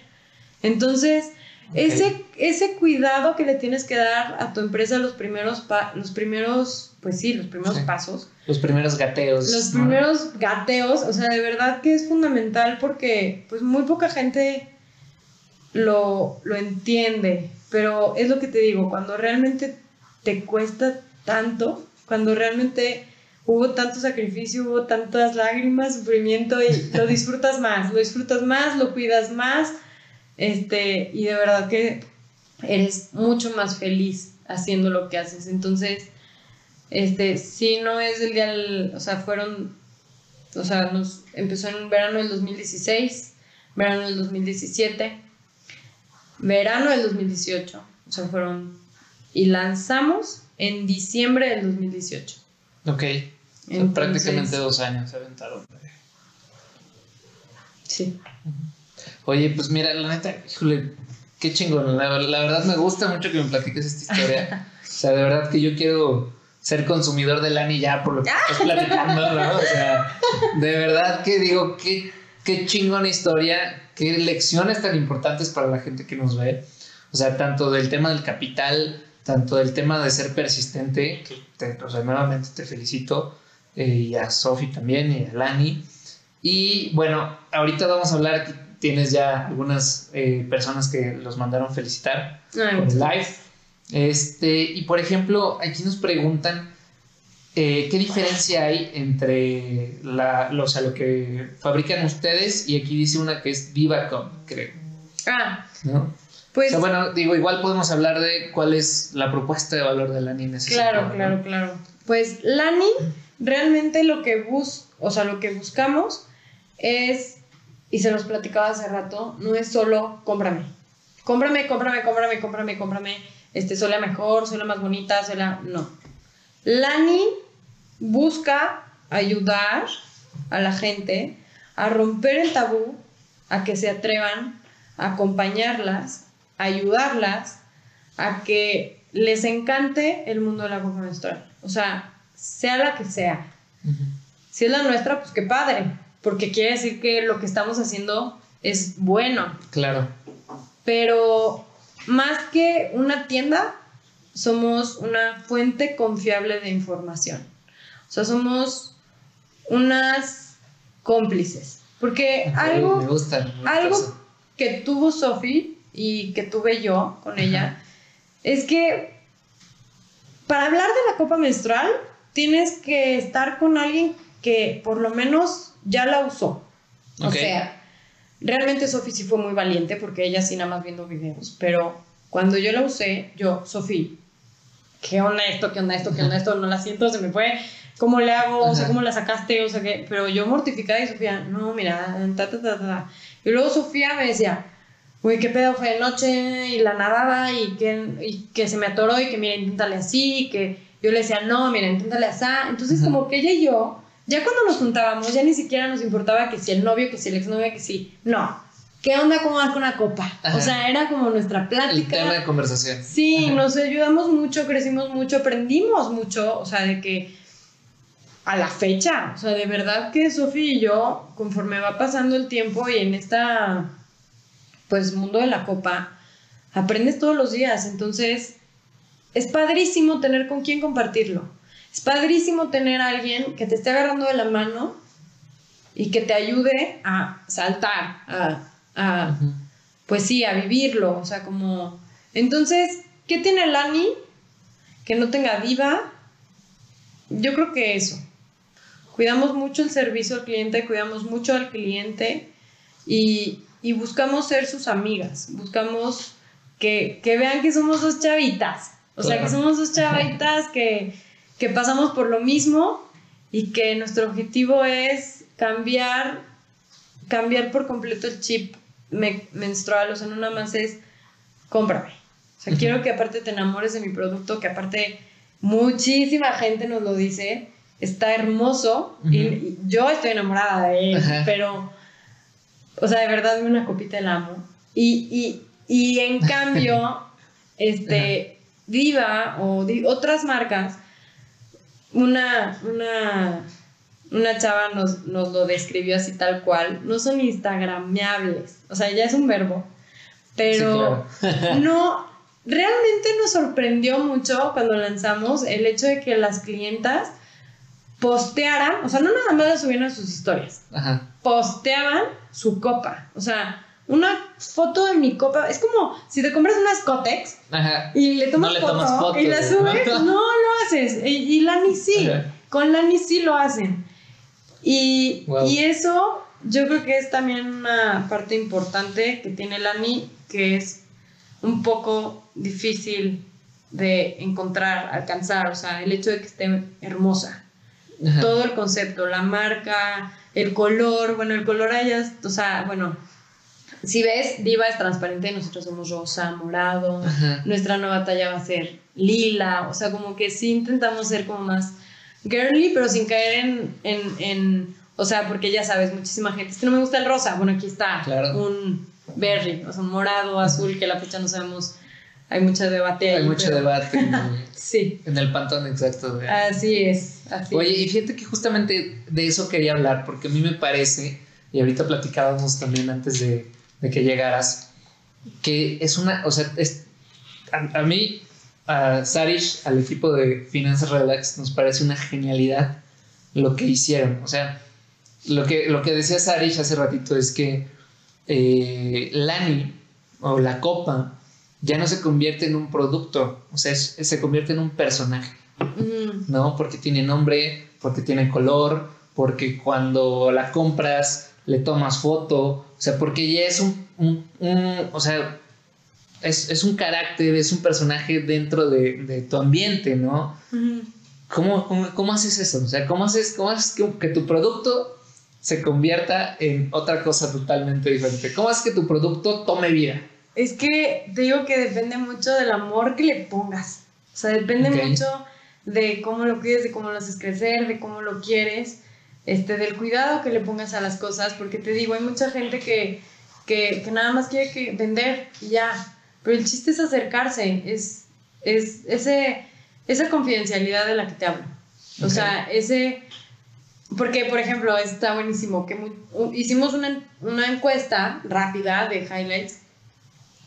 Speaker 1: Entonces, ese, ese cuidado que le tienes que dar a tu empresa los primeros, los primeros pues sí, los primeros pasos.
Speaker 2: Los primeros gateos.
Speaker 1: Los primeros gateos, o sea, de verdad que es fundamental porque pues muy poca gente lo, lo entiende, pero es lo que te digo, cuando realmente te cuesta tanto, cuando realmente hubo tanto sacrificio, hubo tantas lágrimas, sufrimiento y lo disfrutas más, lo disfrutas más, lo cuidas más, este, y de verdad que eres mucho más feliz haciendo lo que haces. Entonces, este, sí, no es el día, o sea, fueron, o sea, nos empezó en verano del 2016, verano del 2017, verano del 2018, o sea, fueron, y lanzamos en diciembre del 2018.
Speaker 2: Ok, prácticamente dos años se aventaron.
Speaker 1: Sí.
Speaker 2: Oye, pues mira, la neta, híjole, qué chingón. La, la, verdad me gusta mucho que me platiques esta historia. o sea, de verdad que yo quiero ser consumidor de Lani ya por lo que estás platicando, ¿no? O sea, de verdad que digo, qué, qué chingona historia, qué lecciones tan importantes para la gente que nos ve. O sea, tanto del tema del capital, tanto del tema de ser persistente, que te, o sea, nuevamente te felicito, eh, y a Sofi también, y a Lani. Y bueno, ahorita vamos a hablar, tienes ya algunas eh, personas que los mandaron felicitar por el live. Este, y por ejemplo, aquí nos preguntan eh, ¿qué diferencia hay entre la, lo, o lo que fabrican ustedes y aquí dice una que es Vivacom, creo?
Speaker 1: Ah,
Speaker 2: ¿no? Pues, o sea, bueno, digo, igual podemos hablar de cuál es la propuesta de valor de Lani en ese
Speaker 1: Claro, claro, claro. Pues Lani, realmente lo que bus, o sea, lo que buscamos es, y se los platicaba hace rato, no es solo cómprame. Cómprame, cómprame, cómprame, cómprame, cómprame. Este, soy la mejor, soy la más bonita, soy la. No. Lani busca ayudar a la gente a romper el tabú, a que se atrevan, a acompañarlas, a ayudarlas, a que les encante el mundo de la copa menstrual. O sea, sea la que sea. Si es la nuestra, pues qué padre, porque quiere decir que lo que estamos haciendo es bueno.
Speaker 2: Claro.
Speaker 1: Pero más que una tienda, somos una fuente confiable de información. O sea, somos unas cómplices. Porque algo, algo que tuvo Sophie y que tuve yo con ella es que para hablar de la copa menstrual tienes que estar con alguien que por lo menos ya la usó. O sea, realmente Sophie sí fue muy valiente porque ella sí nada más viendo videos, pero cuando yo la usé, yo, Sophie, ¿qué onda esto? ¿Qué onda esto? ¿Qué onda esto? No la siento, se me fue. ¿Cómo le hago? O sea, ¿cómo la sacaste? O sea, que, pero yo mortificada y Sofía, no, mira, ta, ta, ta, ta. Y luego Sofía me decía, güey, qué pedo fue de noche y la nadaba y que, y que se me atoró y que, mira, inténtale así, que yo le decía, no, mira, inténtale así. Entonces, como que ella y yo, ya cuando nos juntábamos, ya ni siquiera nos importaba que si el novio, que si el exnovio, que si, no. ¿Qué onda cómo vas con una copa? O sea, era como nuestra plática.
Speaker 2: El tema de conversación.
Speaker 1: Sí, nos ayudamos mucho, crecimos mucho, aprendimos mucho, o sea, de que a la fecha, o sea, de verdad que Sofía y yo, conforme va pasando el tiempo y en esta, pues, mundo de la copa, aprendes todos los días, entonces, es padrísimo tener con quién compartirlo. Es padrísimo tener a alguien que te esté agarrando de la mano y que te ayude a saltar, a a, pues sí, a vivirlo, o sea, como... Entonces, ¿qué tiene Lani que no tenga diva? Yo creo que eso. Cuidamos mucho el servicio al cliente, cuidamos mucho al cliente y, buscamos ser sus amigas, buscamos que, vean que somos dos chavitas, o sea, que somos dos chavitas que, que pasamos por lo mismo y que nuestro objetivo es cambiar, cambiar por completo el chip menstrual, o sea, no nada más es cómprame. O sea, quiero que aparte te enamores de mi producto, que aparte muchísima gente nos lo dice, está hermoso y, yo estoy enamorada de él, pero, o sea, de verdad, una copita del amo. Y, y, en cambio, este, Diva o otras marcas, una, una una chava nos, lo describió así tal cual, no son instagrameables, o sea, ya es un verbo, pero no, realmente nos sorprendió mucho cuando lanzamos el hecho de que las clientas postearan, o sea, no nada más la subieron a sus historias, posteaban su copa, o sea, una foto de mi copa, es como si te compras unas Cotex y le tomas, foto, y la subes, no, lo haces, y, la Lani sí, con Lani sí lo hacen. Y, y, eso yo creo que es también una parte importante que tiene Lani, que es un poco difícil de encontrar, alcanzar, o sea, el hecho de que esté hermosa. Todo el concepto, la marca, el color, bueno, el color allá, o sea, bueno, si ves, Diva es transparente, nosotros somos rosa, morado, nuestra nueva talla va a ser lila, o sea, como que sí intentamos ser como más girly, pero sin caer en, en, en, o sea, porque ya sabes, muchísima gente, es que no me gusta el rosa, bueno, aquí está un berry, o sea, un morado, azul, que la fecha no sabemos, hay mucho debate.
Speaker 2: Hay mucho debate en
Speaker 1: sí.
Speaker 2: en el pantón exacto.
Speaker 1: así es. Así
Speaker 2: Oye, y fíjate que justamente de eso quería hablar, porque a mí me parece, y ahorita platicábamos también antes de, de que llegaras, que es una, o sea, es, a mí a Sarish, al equipo de Finanzas Relax, nos parece una genialidad lo que hicieron. O sea, lo que, lo que decía Sarish hace ratito es que eh, Lani o la copa ya no se convierte en un producto, o sea, se convierte en un personaje. ¿no? Porque tiene nombre, porque tiene color, porque cuando la compras le tomas foto, o sea, porque ya es un, un, o sea, es, es, un carácter, es un personaje dentro de, de tu ambiente, ¿no? ¿Cómo, cómo, haces eso? O sea, ¿cómo haces, cómo haces que, que, tu producto se convierta en otra cosa totalmente diferente? ¿Cómo haces que tu producto tome vida?
Speaker 1: Es que te digo que depende mucho del amor que le pongas. O sea, depende mucho de cómo lo cuides, de cómo lo haces crecer, de cómo lo quieres, este, del cuidado que le pongas a las cosas, porque te digo, hay mucha gente que, que, que nada más quiere que vender y ya, pero el chiste es acercarse, es, es ese, esa confidencialidad de la que te hablo. O sea, ese... Porque, por ejemplo, está buenísimo que hicimos una, una encuesta rápida de highlights,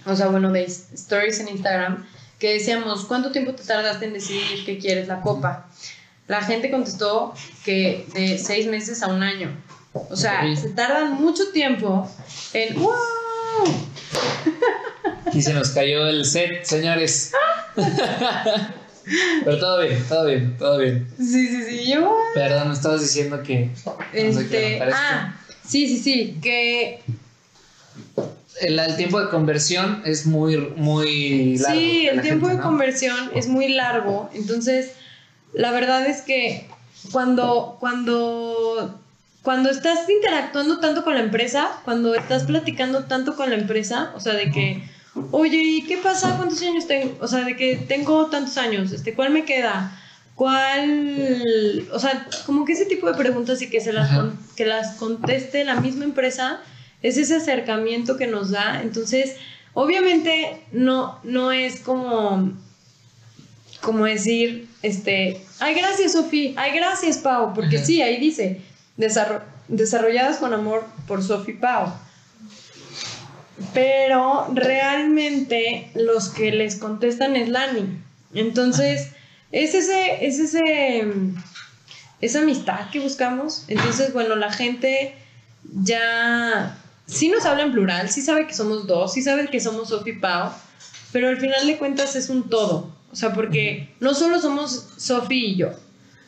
Speaker 1: o sea, bueno, de stories en Instagram, que decíamos, ¿cuánto tiempo te tardaste en decidir que quieres la copa? La gente contestó que de seis meses a un año. O sea, se tardan mucho tiempo en... ¡Wow!
Speaker 2: Aquí se nos cayó el set, señores. Pero todo bien, todo bien, todo bien.
Speaker 1: Sí, sí, sí, yo...
Speaker 2: Perdón, me estabas diciendo que...
Speaker 1: Este... ah, sí, sí, sí, que
Speaker 2: el, tiempo de conversión es muy, muy
Speaker 1: largo. Sí, el tiempo de conversión es muy largo. Entonces, la verdad es que cuando, cuando, cuando estás interactuando tanto con la empresa, cuando estás platicando tanto con la empresa, o sea, de que, oye, ¿y qué pasa? ¿Cuántos años tengo? O sea, de que tengo tantos años, este, ¿cuál me queda? ¿Cuál? O sea, como que ese tipo de preguntas y que se las, que las conteste la misma empresa es ese acercamiento que nos da. Entonces, obviamente no, no es como, como decir, este, ay, gracias Sofía, ay, gracias Pau, porque sí, ahí dice, desarrolladas con amor por Sofía Pau. Pero realmente los que les contestan es Lani. Entonces, es ese, es ese, esa amistad que buscamos. Entonces, bueno, la gente ya sí nos habla en plural, sí sabe que somos dos, sí sabe que somos Sofi y Pau, pero al final de cuentas es un todo. O sea, porque no solo somos Sofi y yo.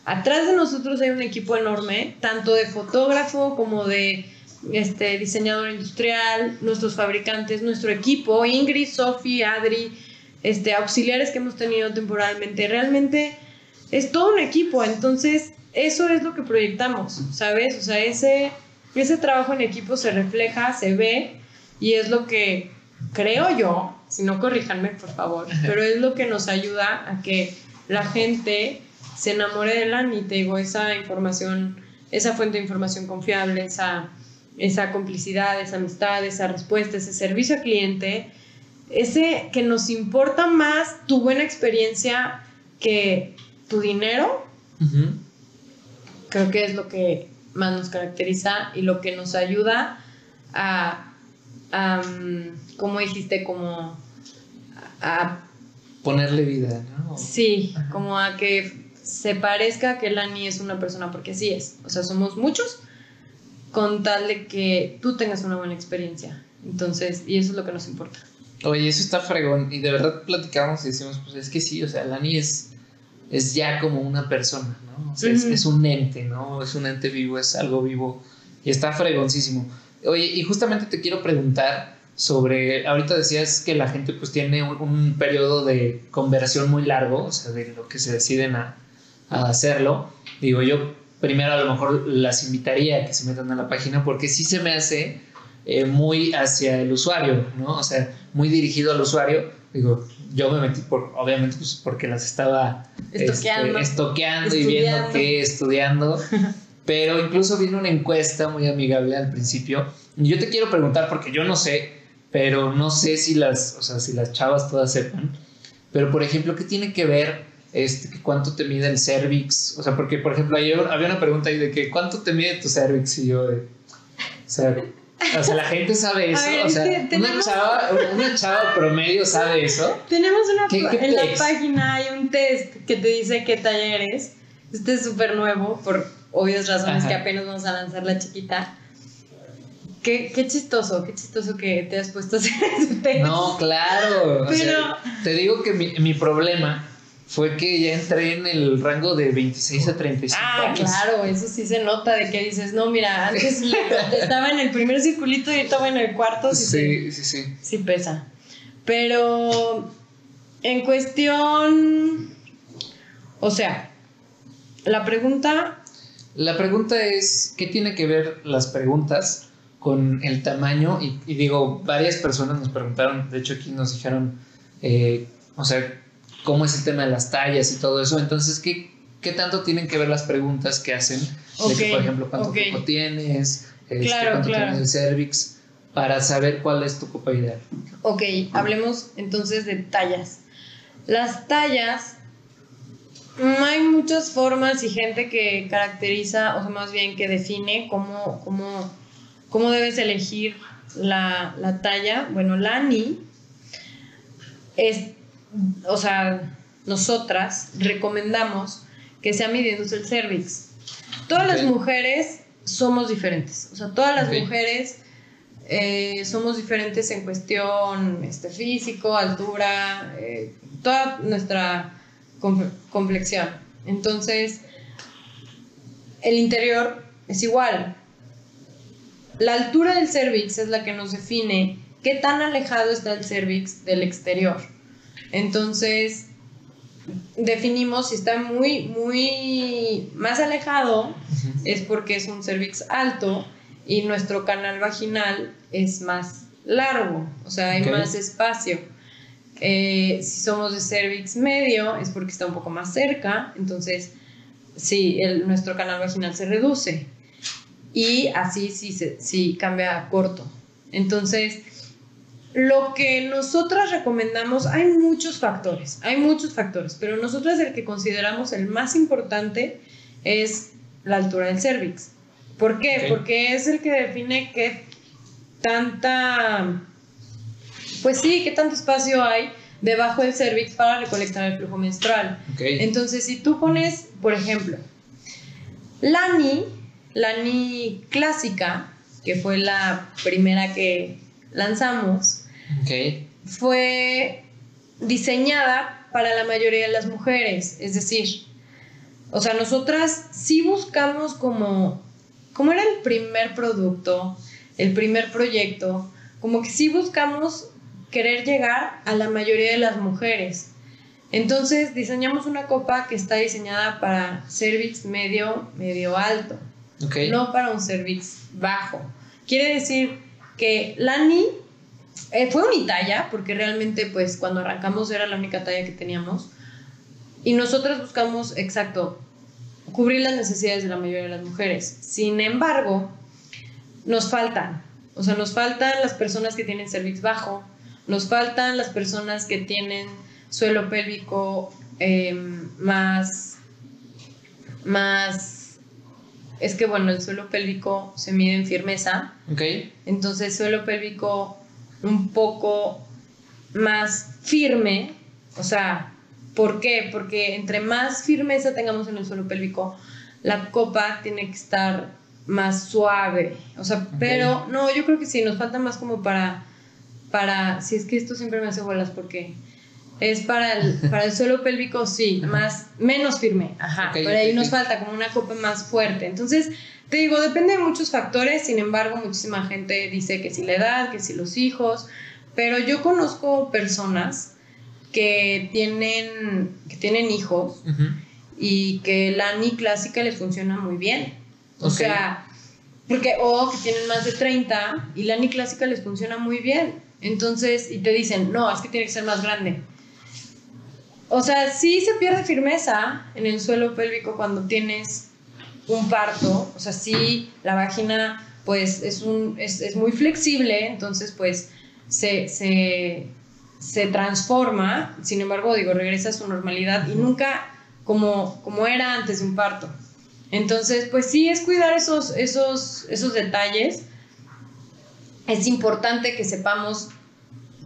Speaker 1: Atrás de nosotros hay un equipo enorme, tanto de fotógrafo como de este, diseñador industrial, nuestros fabricantes, nuestro equipo, Ingrid, Sofi, Adri, este, auxiliares que hemos tenido temporalmente. Realmente es todo un equipo, entonces eso es lo que proyectamos, ¿sabes? O sea, ese ese trabajo en equipo se refleja, se ve y es lo que creo yo, si no corríjanme por favor, pero es lo que nos ayuda a que la gente se enamore de la y te digo, esa información, esa fuente de información confiable, esa, esa complicidad, esa amistad, esa respuesta, ese servicio al cliente, ese que nos importa más tu buena experiencia que tu dinero, creo que es lo que más nos caracteriza y lo que nos ayuda a, mm, como dijiste, como a...
Speaker 2: Ponerle vida, ¿no?
Speaker 1: Sí, como a que se parezca que Lani es una persona, porque sí es. O sea, somos muchos, con tal de que tú tengas una buena experiencia. Entonces, y eso es lo que nos importa.
Speaker 2: Oye, eso está fregón. Y de verdad platicamos y decimos, pues es que sí, o sea, Lani es, es ya como una persona, es, un ente, ¿no? Es un ente vivo, es algo vivo y está fregoncísimo. Oye, y justamente te quiero preguntar sobre, ahorita decías que la gente pues tiene un, periodo de conversión muy largo, o sea, de lo que se deciden a, hacerlo. Digo, yo primero a lo mejor las invitaría a que se metan a la página porque sí se me hace eh, muy hacia el usuario, ¿no? O sea, muy dirigido al usuario. Digo, yo me metí por, obviamente, pues porque las estaba estoqueando, este, y viendo qué, estudiando. Pero incluso vino una encuesta muy amigable al principio. Y yo te quiero preguntar, porque yo no sé, pero no sé si las, o sea, si las chavas todas sepan. Pero, por ejemplo, ¿qué tiene que ver este, cuánto te mide el cervix? O sea, porque, por ejemplo, ayer había una pregunta ahí de que ¿cuánto te mide tu cervix? Y yo, o sea, o sea, la gente sabe eso. o sea, una, chava, una chava promedio sabe eso.
Speaker 1: Tenemos una. en la página hay un test que te dice qué talla eres. Este es súper nuevo, por obvias razones que apenas vamos a lanzar la chiquita. Qué, qué, chistoso, qué chistoso que te has puesto a hacer ese test.
Speaker 2: No, claro. Pero... te digo que mi, mi problema fue que ya entré en el rango de 26 a 35
Speaker 1: ah, claro, eso sí se nota de que dices, no, mira, antes estaba en el primer circulito y estaba en el cuarto.
Speaker 2: Sí, sí, sí.
Speaker 1: Sí pesa. Pero en cuestión, o sea, la pregunta...
Speaker 2: La pregunta es, ¿qué tiene que ver las preguntas con el tamaño? Y, digo, varias personas nos preguntaron, de hecho aquí nos dijeron, eh, o sea, cómo es el tema de las tallas y todo eso. Entonces, ¿qué, qué tanto tienen que ver las preguntas que hacen? de que, por ejemplo, cuánto tiempo tienes, este, cuánto tienes el cervix, para saber cuál es tu copa ideal.
Speaker 1: Ok, hablemos entonces de tallas. Las tallas, hay muchas formas y gente que caracteriza, o sea, más bien que define cómo, cómo, cómo debes elegir la, la talla. Bueno, Lani es o sea, nosotras recomendamos que sea midiéndose el cervix. Todas las mujeres somos diferentes, o sea, todas las mujeres eh, somos diferentes en cuestión este, físico, altura, eh, toda nuestra complexión. Entonces, el interior es igual. La altura del cervix es la que nos define qué tan alejado está el cervix del exterior. Entonces, definimos si está muy, muy más alejado, es porque es un cervix alto y nuestro canal vaginal es más largo, o sea, hay más espacio. Eh, si somos de cervix medio, es porque está un poco más cerca, entonces sí, nuestro canal vaginal se reduce. Y así sí, sí cambia a corto. Entonces, lo que nosotras recomendamos, hay muchos factores, hay muchos factores, pero nosotras el que consideramos el más importante es la altura del cervix. ¿Por qué? Porque es el que define qué tanta, pues sí, qué tanto espacio hay debajo del cervix para recolectar el flujo menstrual. Entonces, si tú pones, por ejemplo, la NI, la NI clásica, que fue la primera que lanzamos, fue diseñada para la mayoría de las mujeres. Es decir, o sea, nosotras sí buscamos como, como era el primer producto, el primer proyecto, como que sí buscamos querer llegar a la mayoría de las mujeres. Entonces diseñamos una copa que está diseñada para cervix medio, medio alto, no para un cervix bajo. Quiere decir que Lani eh, fue unitalla, porque realmente pues cuando arrancamos era la única talla que teníamos. Y nosotros buscamos, exacto, cubrir las necesidades de la mayoría de las mujeres. Sin embargo, nos faltan. O sea, nos faltan las personas que tienen cervix bajo, nos faltan las personas que tienen suelo pélvico em, más, más, es que bueno, el suelo pélvico se mide en firmeza.
Speaker 2: Ok.
Speaker 1: Entonces, suelo pélvico un poco más firme, o sea, ¿por qué? Porque entre más firmeza tengamos en el suelo pélvico, la copa tiene que estar más suave, o sea, pero no, yo creo que sí, nos falta más como para, para, si es que esto siempre me hace bolas porque es para el, para el suelo pélvico, sí, más, menos firme, ajá, pero ahí nos falta como una copa más fuerte, entonces te digo, depende de muchos factores, sin embargo, muchísima gente dice que si la edad, que si los hijos, pero yo conozco personas que tienen, que tienen hijos y que la ANI clásica les funciona muy bien. O sea, porque, o que tienen más de 30 y la ANI clásica les funciona muy bien. Entonces, y te dicen, no, es que tiene que ser más grande. O sea, sí se pierde firmeza en el suelo pélvico cuando tienes un parto, o sea, sí, la vagina pues es, un, es, muy flexible, entonces pues se, se, transforma, sin embargo, digo, regresa a su normalidad y nunca como, como era antes de un parto. Entonces, pues sí, es cuidar esos, esos, esos detalles. Es importante que sepamos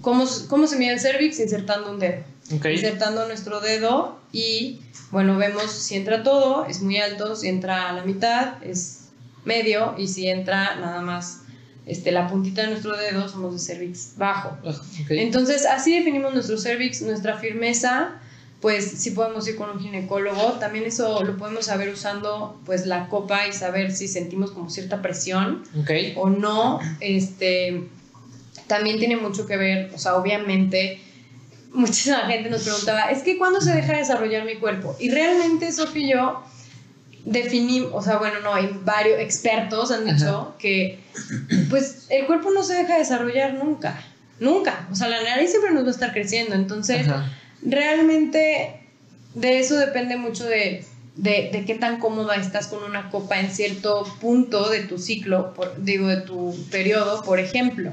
Speaker 1: cómo, cómo se mide el cervix insertando un dedo. Insertando nuestro dedo y bueno, vemos si entra todo, es muy alto, si entra a la mitad, es medio, y si entra nada más este, la puntita de nuestro dedo, somos de cervix bajo. Ah, Entonces, así definimos nuestro cervix, nuestra firmeza. Pues sí podemos ir con un ginecólogo. También eso lo podemos saber usando pues la copa y saber si sentimos como cierta presión o no. Este, también tiene mucho que ver, o sea, obviamente, muchísima gente nos preguntaba, es que ¿cuándo se deja de desarrollar mi cuerpo? Y realmente Sofía y yo definimos, o sea, bueno, no, hay varios expertos han dicho que pues el cuerpo no se deja de desarrollar nunca, nunca. O sea, la nariz siempre nos va a estar creciendo, entonces
Speaker 2: Ajá.
Speaker 1: Realmente de eso depende mucho de, de, de qué tan cómoda estás con una copa en cierto punto de tu ciclo, por- digo, de tu periodo, por ejemplo.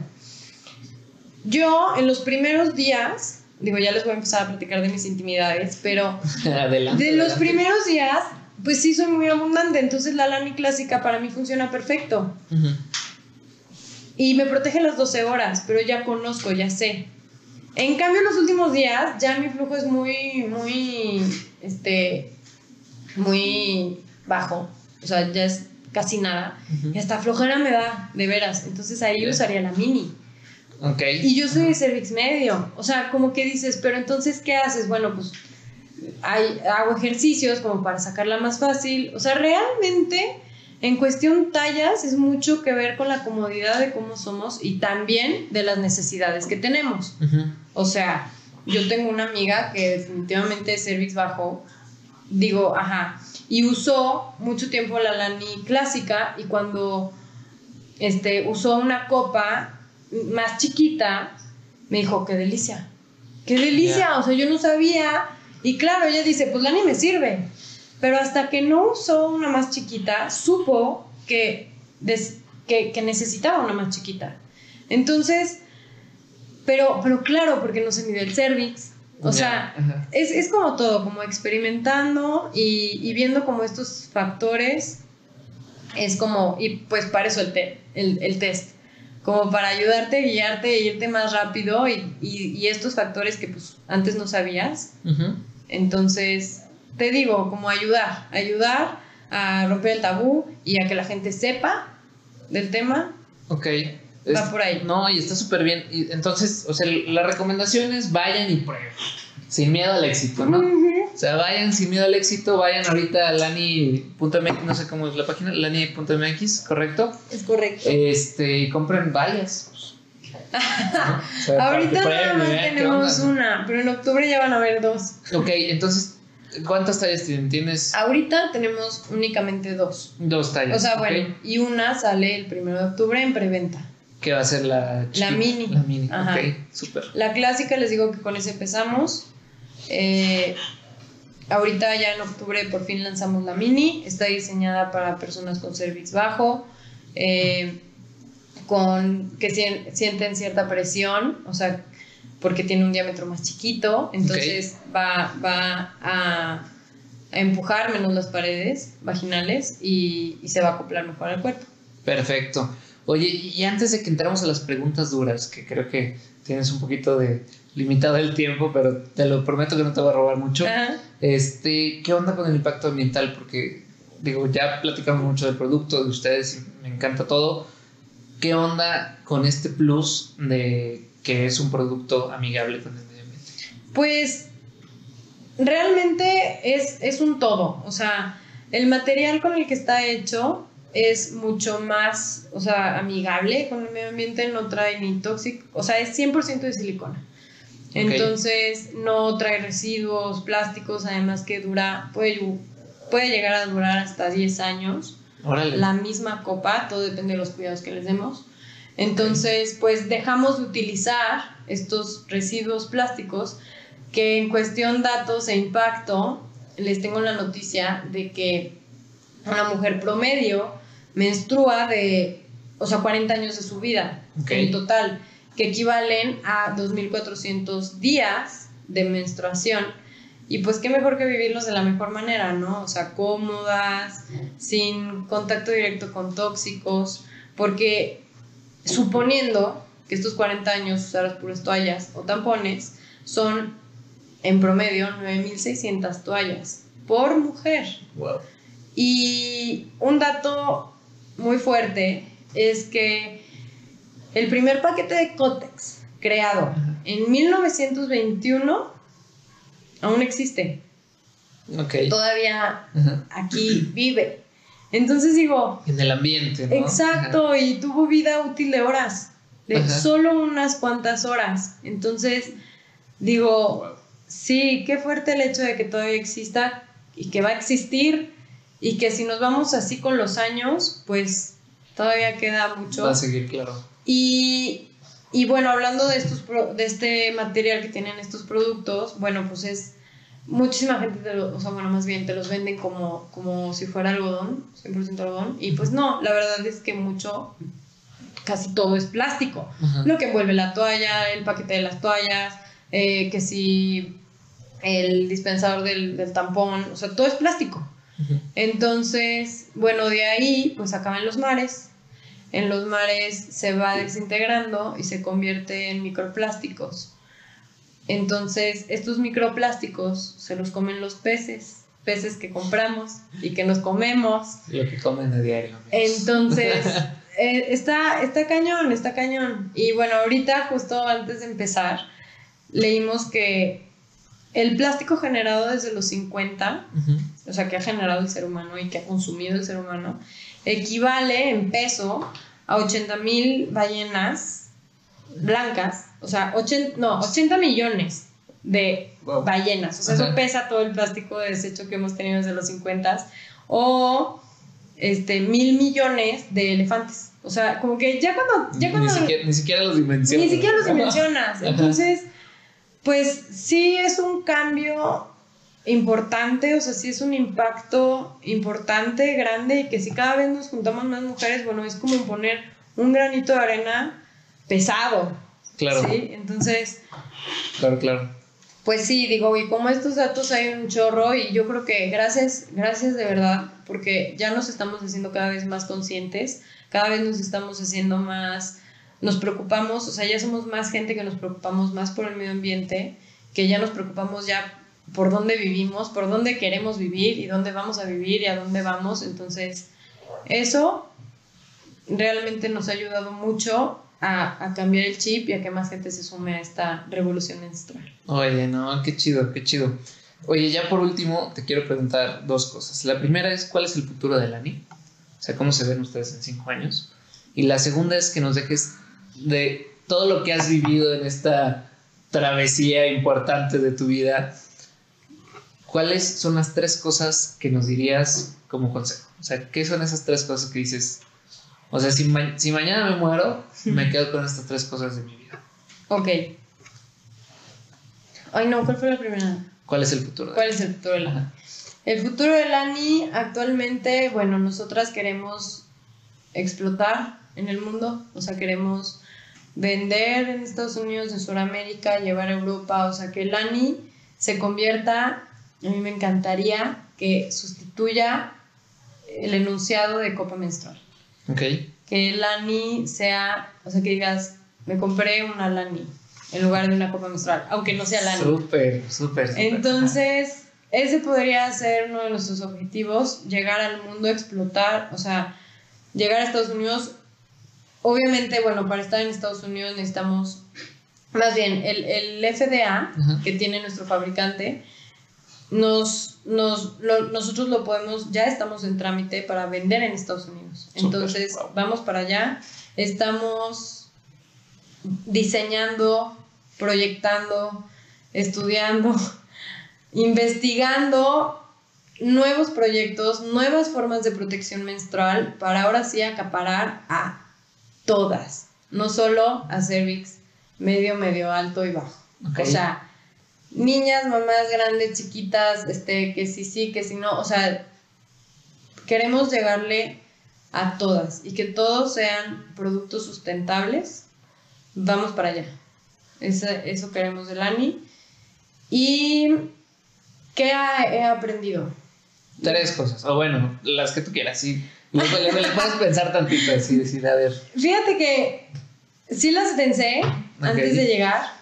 Speaker 1: Yo en los primeros días, digo, ya les voy a empezar a platicar de mis intimidades, pero
Speaker 2: Adelante.
Speaker 1: de los
Speaker 2: adelante.
Speaker 1: primeros días, pues sí soy muy abundante, entonces la Lani clásica para mí funciona perfecto. Y me protege las 12 horas, pero ya conozco, ya sé. En cambio, en los últimos días, ya mi flujo es muy, muy, este, muy bajo. O sea, ya es casi nada. Y hasta flojera me da, de veras. Entonces ahí
Speaker 2: Ya.
Speaker 1: usaría la mini.
Speaker 2: Ok.
Speaker 1: Y yo soy de cervix medio. O sea, como que dices, pero entonces, ¿qué haces? Bueno, pues hay, hago ejercicios como para sacarla más fácil. O sea, realmente, en cuestión tallas, es mucho que ver con la comodidad de cómo somos y también de las necesidades que tenemos. O sea, yo tengo una amiga que definitivamente es cervix bajo. Digo, ajá. Y usó mucho tiempo la Lani clásica y cuando este, usó una copa más chiquita, me dijo, qué delicia. Qué delicia. O sea, yo no sabía. Y claro, ella dice, pues Lani me sirve. Pero hasta que no usó una más chiquita, supo que, des- que, que necesitaba una más chiquita. Entonces, pero, pero claro, porque no se midió el cervix. O sea, es, es como todo, como experimentando y, y viendo como estos factores. Es como, y pues para eso el, te- el, el test. Como para ayudarte, guiarte e irte más rápido y, y- y estos factores que pues antes no sabías. Entonces, te digo, como ayudar, ayudar a romper el tabú y a que la gente sepa del tema.
Speaker 2: Ok.
Speaker 1: Va
Speaker 2: Es-
Speaker 1: por ahí.
Speaker 2: No, y está súper bien. Y entonces, o sea, la recomendación es vayan y prueben. Sin miedo al éxito, ¿no? O sea, vayan sin miedo al éxito, vayan ahorita a lani.mx, no sé cómo es la página, lani.mx, ¿correcto?
Speaker 1: Es correcto.
Speaker 2: Este, y compren varias. pues. ¿no? O sea, para que
Speaker 1: Ahorita nada más tenemos una, pero en octubre ya van a haber dos.
Speaker 2: Ok, entonces, ¿cuántas tallas tienen? Tienes
Speaker 1: Ahorita tenemos únicamente dos.
Speaker 2: dos tallas.
Speaker 1: O sea,
Speaker 2: ¿ok?
Speaker 1: bueno, y una sale el primero de octubre en preventa.
Speaker 2: ¿Qué va a ser la chiquita?
Speaker 1: mini.
Speaker 2: La mini,
Speaker 1: Ajá.
Speaker 2: ok, súper.
Speaker 1: La clásica, les digo que con ese empezamos. Eh, ahorita ya en octubre por fin lanzamos la mini. Está diseñada para personas con cervix bajo, eh, con que sien- sienten cierta presión, o sea, porque tiene un diámetro más chiquito, entonces va, va a, a empujar menos las paredes vaginales y, y se va a acoplar mejor al cuerpo.
Speaker 2: Perfecto. Oye, y antes de que entremos a las preguntas duras, que creo que tienes un poquito de limitado el tiempo, pero te lo prometo que no te voy a robar mucho.
Speaker 1: Ajá.
Speaker 2: Este, ¿qué onda con el impacto ambiental? Porque digo, ya platicamos mucho del producto de ustedes y me encanta todo. ¿Qué onda con este plus de que es un producto amigable con el medio ambiente?
Speaker 1: Pues realmente es, es un todo. O sea, el material con el que está hecho es mucho más, o sea, amigable con el medio ambiente, no trae ni tóxico, o sea, es 100% de silicona. Entonces no trae residuos plásticos, además que dura, puede, puede llegar a durar hasta 10 años
Speaker 2: Órale.
Speaker 1: la misma copa, todo depende de los cuidados que les demos. Entonces, pues dejamos de utilizar estos residuos plásticos que en cuestión datos e impacto, les tengo la noticia de que una mujer promedio menstrua de, o sea, 40 años de su vida en total, que equivalen a 2.400 días de menstruación. Y pues qué mejor que vivirlos de la mejor manera, ¿no? O sea, cómodas, sin contacto directo con tóxicos, porque suponiendo que estos 40 años usaras puras toallas o tampones, son en promedio 9.600 toallas por mujer.
Speaker 2: Wow.
Speaker 1: Y un dato muy fuerte es que el primer paquete de Cotex creado en 1921 aún existe. Todavía
Speaker 2: Ajá.
Speaker 1: aquí vive. Entonces digo,
Speaker 2: En el ambiente, ¿no?
Speaker 1: exacto, y tuvo vida útil de horas, de
Speaker 2: Ajá.
Speaker 1: solo unas cuantas horas. Entonces digo, sí, qué fuerte el hecho de que todavía exista y que va a existir y que si nos vamos así con los años, pues todavía queda mucho.
Speaker 2: Va a seguir, claro.
Speaker 1: Y, y bueno, hablando de, estos pro- de este material que tienen estos productos, bueno, pues es muchísima gente, te lo- o sea, bueno, más bien te los venden como, como si fuera algodón, 100% algodón, y pues no, la verdad es que mucho, casi todo es plástico.
Speaker 2: Ajá.
Speaker 1: Lo que envuelve la toalla, el paquete de las toallas, eh, que si el dispensador del, del tampón, o sea, todo es plástico. Entonces, bueno, de ahí pues acaban los mares. En los mares se va desintegrando y se convierte en microplásticos. Entonces, estos microplásticos se los comen los peces, peces que compramos y que nos comemos.
Speaker 2: Lo que comen a diario. amigos.
Speaker 1: Entonces, eh, está, está cañón, está cañón. Y bueno, ahorita, justo antes de empezar, leímos que el plástico generado desde los 50
Speaker 2: Ujú.
Speaker 1: o sea, que ha generado el ser humano y que ha consumido el ser humano, equivale en peso a 80 mil ballenas blancas, o sea, 80, no, 80 millones de
Speaker 2: Wow.
Speaker 1: ballenas, o sea,
Speaker 2: Ajá.
Speaker 1: eso pesa todo el plástico de desecho que hemos tenido desde los 50 o este, mil millones de elefantes. O sea, como que ya cuando... Ya cuando
Speaker 2: ni, siquiera, ni siquiera los dimensionas.
Speaker 1: ni siquiera los dimensionas. Entonces, pues sí es un cambio importante, o sea, sí es un impacto importante, grande, y que si cada vez nos juntamos más mujeres, bueno, es como poner un granito de arena pesado.
Speaker 2: Claro,
Speaker 1: ¿sí? Entonces,
Speaker 2: claro, claro.
Speaker 1: pues sí, digo, y como estos datos hay un chorro, y yo creo que gracias, gracias de verdad, porque ya nos estamos haciendo cada vez más conscientes, cada vez nos estamos haciendo más, nos preocupamos, o sea, ya somos más gente que nos preocupamos más por el medio ambiente, que ya nos preocupamos ya por dónde vivimos, por dónde queremos vivir y dónde vamos a vivir y a dónde vamos. Entonces, eso realmente nos ha ayudado mucho a, cambiar el chip y a que más gente se sume a esta revolución menstrual.
Speaker 2: Oye, no, qué chido, qué chido. Oye, ya por último, te quiero preguntar dos cosas. La primera es, ¿cuál es el futuro de Lani? O sea, ¿cómo se ven ustedes en cinco años? Y la segunda es que nos dejes de todo lo que has vivido en esta travesía importante de tu vida. ¿Cuáles son las tres cosas que nos dirías como consejo? O sea, ¿qué son esas tres cosas que dices? O sea, si, ma- si mañana me muero, me quedo con estas tres cosas de mi vida.
Speaker 1: Ok. Ay, no, ¿cuál fue la primera?
Speaker 2: ¿Cuál es el futuro? de
Speaker 1: ¿Cuál es el futuro de la
Speaker 2: Ajá.
Speaker 1: El futuro de Lani actualmente, bueno, nosotras queremos explotar en el mundo, o sea, queremos vender en Estados Unidos, en Sudamérica, llevar a Europa, o sea, que Lani se convierta, a mí me encantaría que sustituya el enunciado de copa menstrual.
Speaker 2: Ok.
Speaker 1: Que Lani sea, o sea, que digas, me compré una Lani en lugar de una copa menstrual, aunque no sea Lani.
Speaker 2: Súper, súper. súper.
Speaker 1: Entonces, ese podría ser uno de nuestros objetivos, llegar al mundo, explotar, o sea, llegar a Estados Unidos. Obviamente, bueno, para estar en Estados Unidos necesitamos, más bien, el, el FDA que tiene nuestro fabricante, nos, nos, lo- nosotros lo podemos, ya estamos en trámite para vender en Estados Unidos. Entonces,
Speaker 2: wow.
Speaker 1: vamos para allá. Estamos diseñando, proyectando, estudiando, investigando nuevos proyectos, nuevas formas de protección menstrual para ahora sí acaparar a todas, no solo a cervix medio, medio alto y bajo. O sea, niñas, mamás grandes, chiquitas, este, que sí, sí, que sí, no, o sea, queremos llegarle a todas y que todos sean productos sustentables. Vamos para allá. Ese- eso queremos del ANI. ¿Y qué ha- he aprendido?
Speaker 2: Tres cosas. O bueno, las que tú quieras. Sí. Le, le- le puedes pensar tantito así, decir, a ver.
Speaker 1: Fíjate que sí las pensé antes de llegar.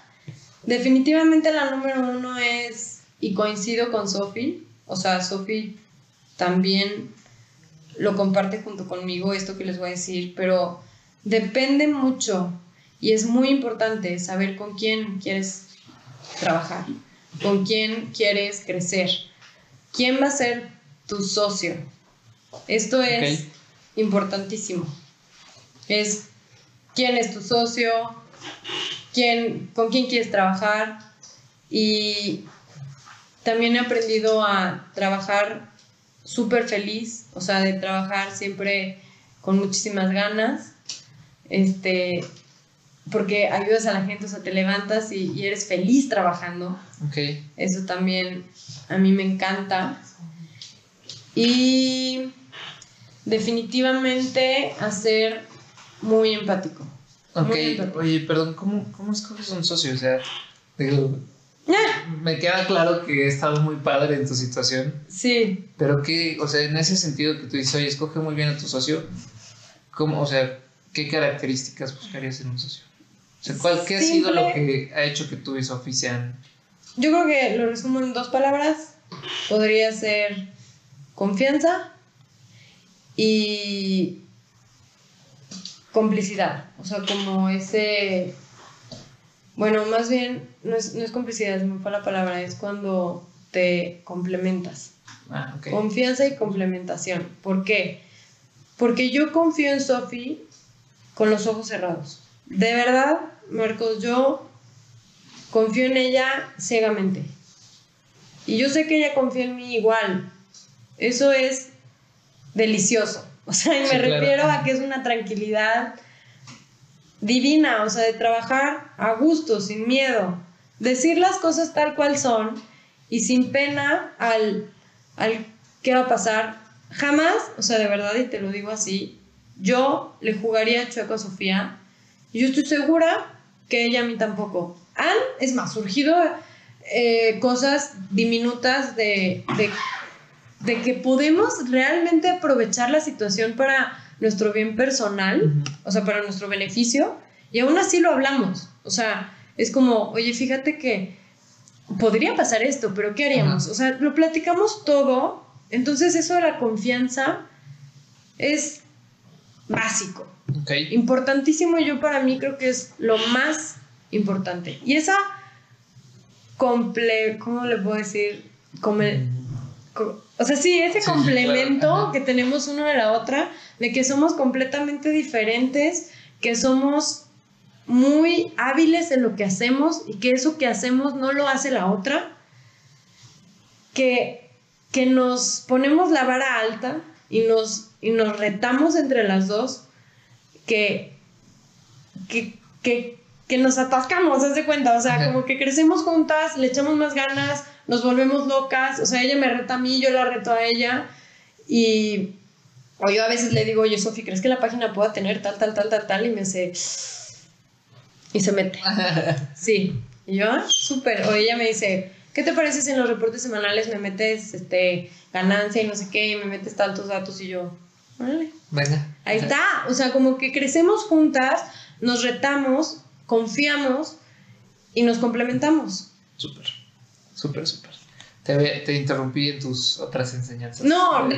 Speaker 1: Definitivamente la número uno es, y coincido con Sofi, o sea, Sofi también lo comparte junto conmigo, esto que les voy a decir, pero depende mucho y es muy importante saber con quién quieres trabajar. con quién quieres crecer, quién va a ser tu socio. Esto es importantísimo. Es quién es tu socio, quién, con quién quieres trabajar y también he aprendido a trabajar súper feliz, o sea, de trabajar siempre con muchísimas ganas, este, porque ayudas a la gente, o sea, te levantas y, eres feliz trabajando.
Speaker 2: Okay.
Speaker 1: Eso también a mí me encanta. Y definitivamente hacer muy empático.
Speaker 2: Ok, oye, perdón, ¿cómo, ¿cómo escoges un socio? O sea, digo, me queda claro que he estado muy padre en tu situación.
Speaker 1: Sí.
Speaker 2: Pero que, o sea, en ese sentido que tú dices, oye, escoge muy bien a tu socio, ¿cómo, o sea, qué características buscarías en un socio? O sea, ¿cuál, ¿qué ha sido lo que ha hecho que tú y Sofi sean?
Speaker 1: Yo creo que lo resumo en dos palabras. Podría ser confianza y complicidad. O sea, como ese bueno, más bien, no es, no es complicidad, es muy la palabra, es cuando te complementas.
Speaker 2: Ah,
Speaker 1: Confianza y complementación. ¿Por qué? Porque yo confío en Sophie con los ojos cerrados. De verdad, Marcos, yo confío en ella ciegamente. Y yo sé que ella confía en mí igual. Eso es delicioso. O sea, y me refiero a que es una tranquilidad divina, o sea, de trabajar a gusto, sin miedo, decir las cosas tal cual son y sin pena al, al qué va a pasar. Jamás, o sea, de verdad, y te lo digo así, yo le jugaría chueco a Sofía y yo estoy segura que ella a mí tampoco. Han, es más, surgido eh, cosas diminutas de, de, de que podemos realmente aprovechar la situación para nuestro bien personal, o sea, para nuestro beneficio, y aún así lo hablamos. O sea, es como, oye, fíjate que podría pasar esto, pero ¿qué haríamos? O sea, lo platicamos todo, entonces eso de la confianza es básico. Importantísimo, yo para mí creo que es lo más importante. Y esa comple... ¿Cómo le puedo decir? Como, o sea, sí, ese complemento que tenemos uno de la otra, de que somos completamente diferentes, que somos muy hábiles en lo que hacemos y que eso que hacemos no lo hace la otra, que, que nos ponemos la vara alta y nos, y nos retamos entre las dos, que, que, que, que nos atascamos, haz de cuenta, o sea, como que crecemos juntas, le echamos más ganas, nos volvemos locas, o sea, ella me reta a mí, yo la reto a ella y o yo a veces le digo, oye, Sofi, ¿crees que la página pueda tener tal, tal, tal, tal, tal? Y me hace... Y se mete. sí. Y yo, ah, súper. O ella me dice, ¿qué te parece si en los reportes semanales me metes este, ganancia y no sé qué, y me metes tantos datos? Y yo, vale.
Speaker 2: Venga.
Speaker 1: Ahí está. O sea, como que crecemos juntas, nos retamos, confiamos y nos complementamos.
Speaker 2: Súper. Súper, súper. Te, interrumpí en tus otras enseñanzas.
Speaker 1: No,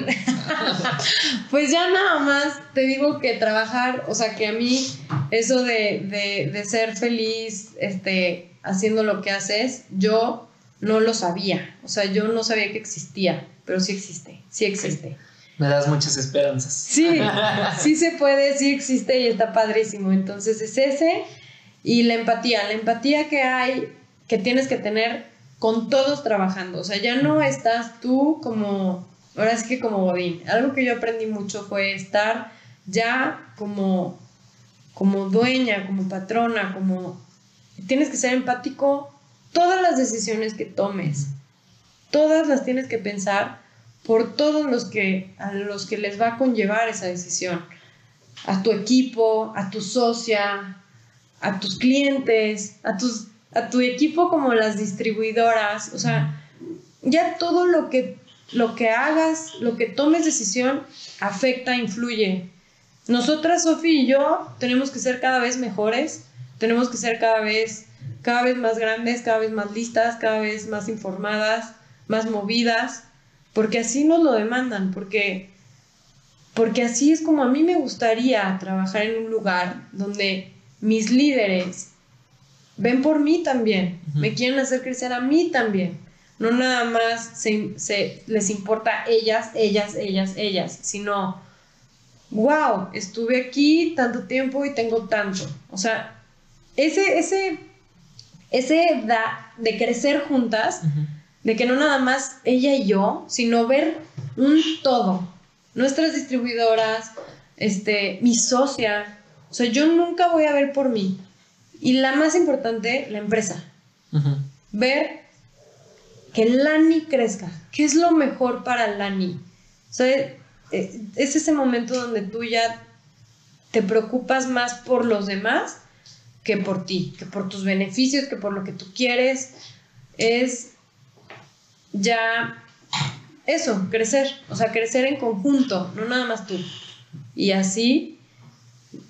Speaker 1: pues ya nada más te digo que trabajar, o sea, que a mí eso de, ser feliz este, haciendo lo que haces, yo no lo sabía. O sea, yo no sabía que existía, pero sí existe, sí existe.
Speaker 2: Me das muchas esperanzas.
Speaker 1: Sí, sí se puede, sí existe y está padrísimo. Entonces es ese y la empatía, la empatía que hay, que tienes que tener con todos trabajando. O sea, ya no estás tú como, ahora es que como Godín. Algo que yo aprendí mucho fue estar ya como, como dueña, como patrona, como... Tienes que ser empático todas las decisiones que tomes. Todas las tienes que pensar por todos los que, a los que les va a conllevar esa decisión. A tu equipo, a tu socia, a tus clientes, a tus a tu equipo como las distribuidoras, o sea, ya todo lo que, lo que hagas, lo que tomes decisión, afecta, influye. Nosotras, Sofi y yo, tenemos que ser cada vez mejores, tenemos que ser cada vez, cada vez más grandes, cada vez más listas, cada vez más informadas, más movidas, porque así nos lo demandan, porque, porque así es como a mí me gustaría trabajar en un lugar donde mis líderes ven por mí también, me quieren hacer crecer a mí también. No nada más se, les importa ellas, ellas, ellas, ellas, sino, wow, estuve aquí tanto tiempo y tengo tanto. O sea, ese, ese, ese da de crecer juntas, de que no nada más ella y yo, sino ver un todo. Nuestras distribuidoras, este, mi socia. O sea, yo nunca voy a ver por mí. Y la más importante, la empresa. Ver que Lani crezca. ¿Qué es lo mejor para Lani? O sea, eh, es ese momento donde tú ya te preocupas más por los demás que por ti, que por tus beneficios, que por lo que tú quieres. Es ya eso, crecer, o sea, crecer en conjunto, no nada más tú. Y así,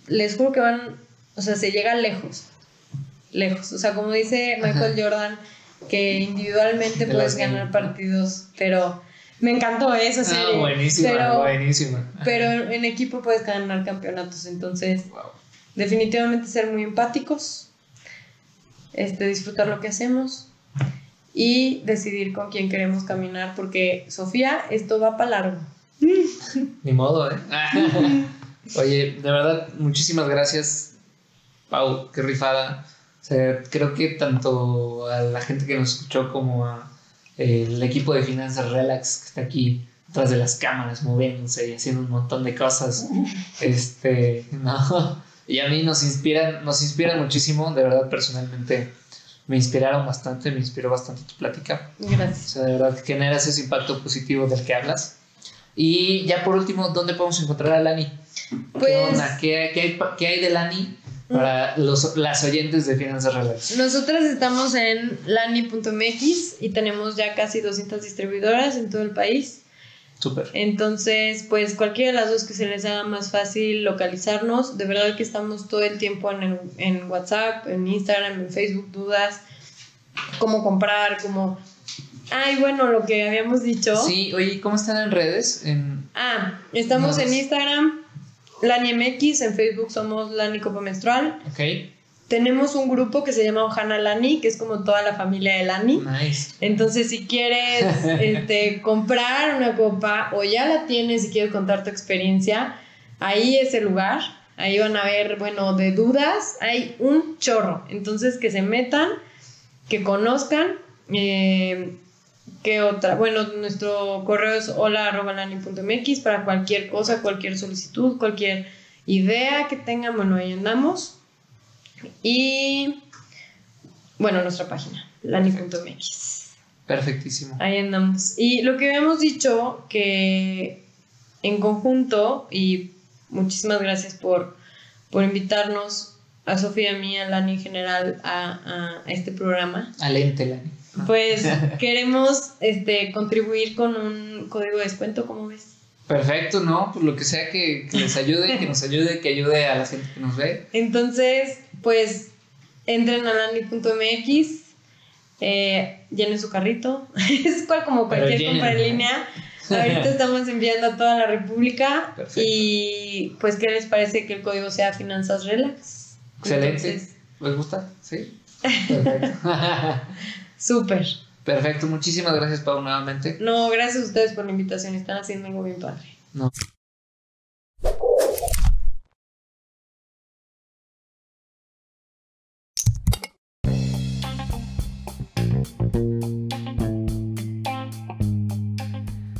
Speaker 1: les juro que van, o sea, se llega lejos, lejos. O sea, como dice Michael Jordan, que individualmente puedes ganar partidos, pero me encantó esa serie.
Speaker 2: Ah, buenísima,
Speaker 1: pero,
Speaker 2: buenísima.
Speaker 1: Pero en equipo puedes ganar campeonatos, entonces definitivamente ser muy empáticos, este, disfrutar lo que hacemos y decidir con quién queremos caminar, porque Sofía, esto va para largo.
Speaker 2: Ni modo, ¿eh? Oye, de verdad, muchísimas gracias, Pau, qué rifada. O sea, creo que tanto a la gente que nos escuchó como a eh, el equipo de Finanzas Relax que está aquí atrás de las cámaras moviéndose y haciendo un montón de cosas. Este, no. Y a mí nos inspiran, nos inspiran muchísimo, de verdad, personalmente me inspiraron bastante, me inspiró bastante tu plática.
Speaker 1: Gracias.
Speaker 2: O sea, de verdad, generas ese impacto positivo del que hablas. Y ya por último, ¿dónde podemos encontrar a Lani?
Speaker 1: Pues,
Speaker 2: ¿Qué, ¿Qué, hay, ¿Qué, hay, de Lani para los, las oyentes de Finanzas Relax?
Speaker 1: Nosotras estamos en lani.mx y tenemos ya casi 200 distribuidoras en todo el país.
Speaker 2: Súper.
Speaker 1: Entonces, pues cualquiera de las dos que se les haga más fácil localizarnos, de verdad que estamos todo el tiempo en, en WhatsApp, en Instagram, en Facebook, dudas, cómo comprar, cómo... Ay, bueno, lo que habíamos dicho.
Speaker 2: Sí, oye, ¿cómo están en redes? En...
Speaker 1: Ah, estamos en Instagram, LaniMX, en Facebook somos Lani Copa Menstrual.
Speaker 2: Ok.
Speaker 1: Tenemos un grupo que se llama Ojana Lani, que es como toda la familia de Lani.
Speaker 2: Nice.
Speaker 1: Entonces, si quieres este, comprar una copa o ya la tienes y quieres contar tu experiencia, ahí es el lugar. Ahí van a ver, bueno, de dudas, hay un chorro. Entonces, que se metan, que conozcan. Eh, ¿Qué otra? Bueno, nuestro correo es hola.lani.mx para cualquier cosa, cualquier solicitud, cualquier idea que tengan, bueno, ahí andamos. Y bueno, nuestra página, lani.mx.
Speaker 2: Perfectísimo.
Speaker 1: Ahí andamos. Y lo que habíamos dicho, que en conjunto, y muchísimas gracias por, por invitarnos a Sofía a mí, a Lani en general, a, a este programa.
Speaker 2: Alente, Lani.
Speaker 1: Pues queremos este, contribuir con un código de descuento, ¿cómo ves?
Speaker 2: Perfecto, ¿no? Pues lo que sea que, que les ayude, que nos ayude, que ayude a la gente que nos ve.
Speaker 1: Entonces, pues entren a lani.mx, eh, llenen su carrito. es cual, como cualquier compra en línea. Ahorita estamos enviando a toda la República.
Speaker 2: Perfecto.
Speaker 1: Y pues, ¿qué les parece que el código sea Finanzas Relax?
Speaker 2: Excelente.
Speaker 1: Entonces,
Speaker 2: ¿Les gusta? Sí. Perfecto.
Speaker 1: Súper.
Speaker 2: Perfecto. Muchísimas gracias, Pau, nuevamente.
Speaker 1: No, gracias a ustedes por la invitación. Están haciendo algo bien padre.
Speaker 2: No.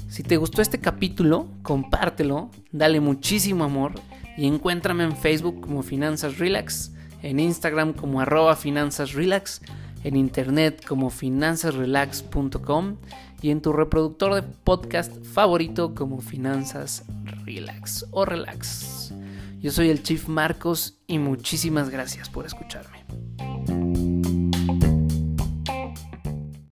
Speaker 3: Si te gustó este capítulo, compártelo, dale muchísimo amor y encuéntrame en Facebook como Finanzas Relax, en Instagram como arroba Finanzas Relax, en internet como finanzasrelax.com y en tu reproductor de podcast favorito como Finanzas Relax o Relax. Yo soy el Chief Marcos y muchísimas gracias por escucharme.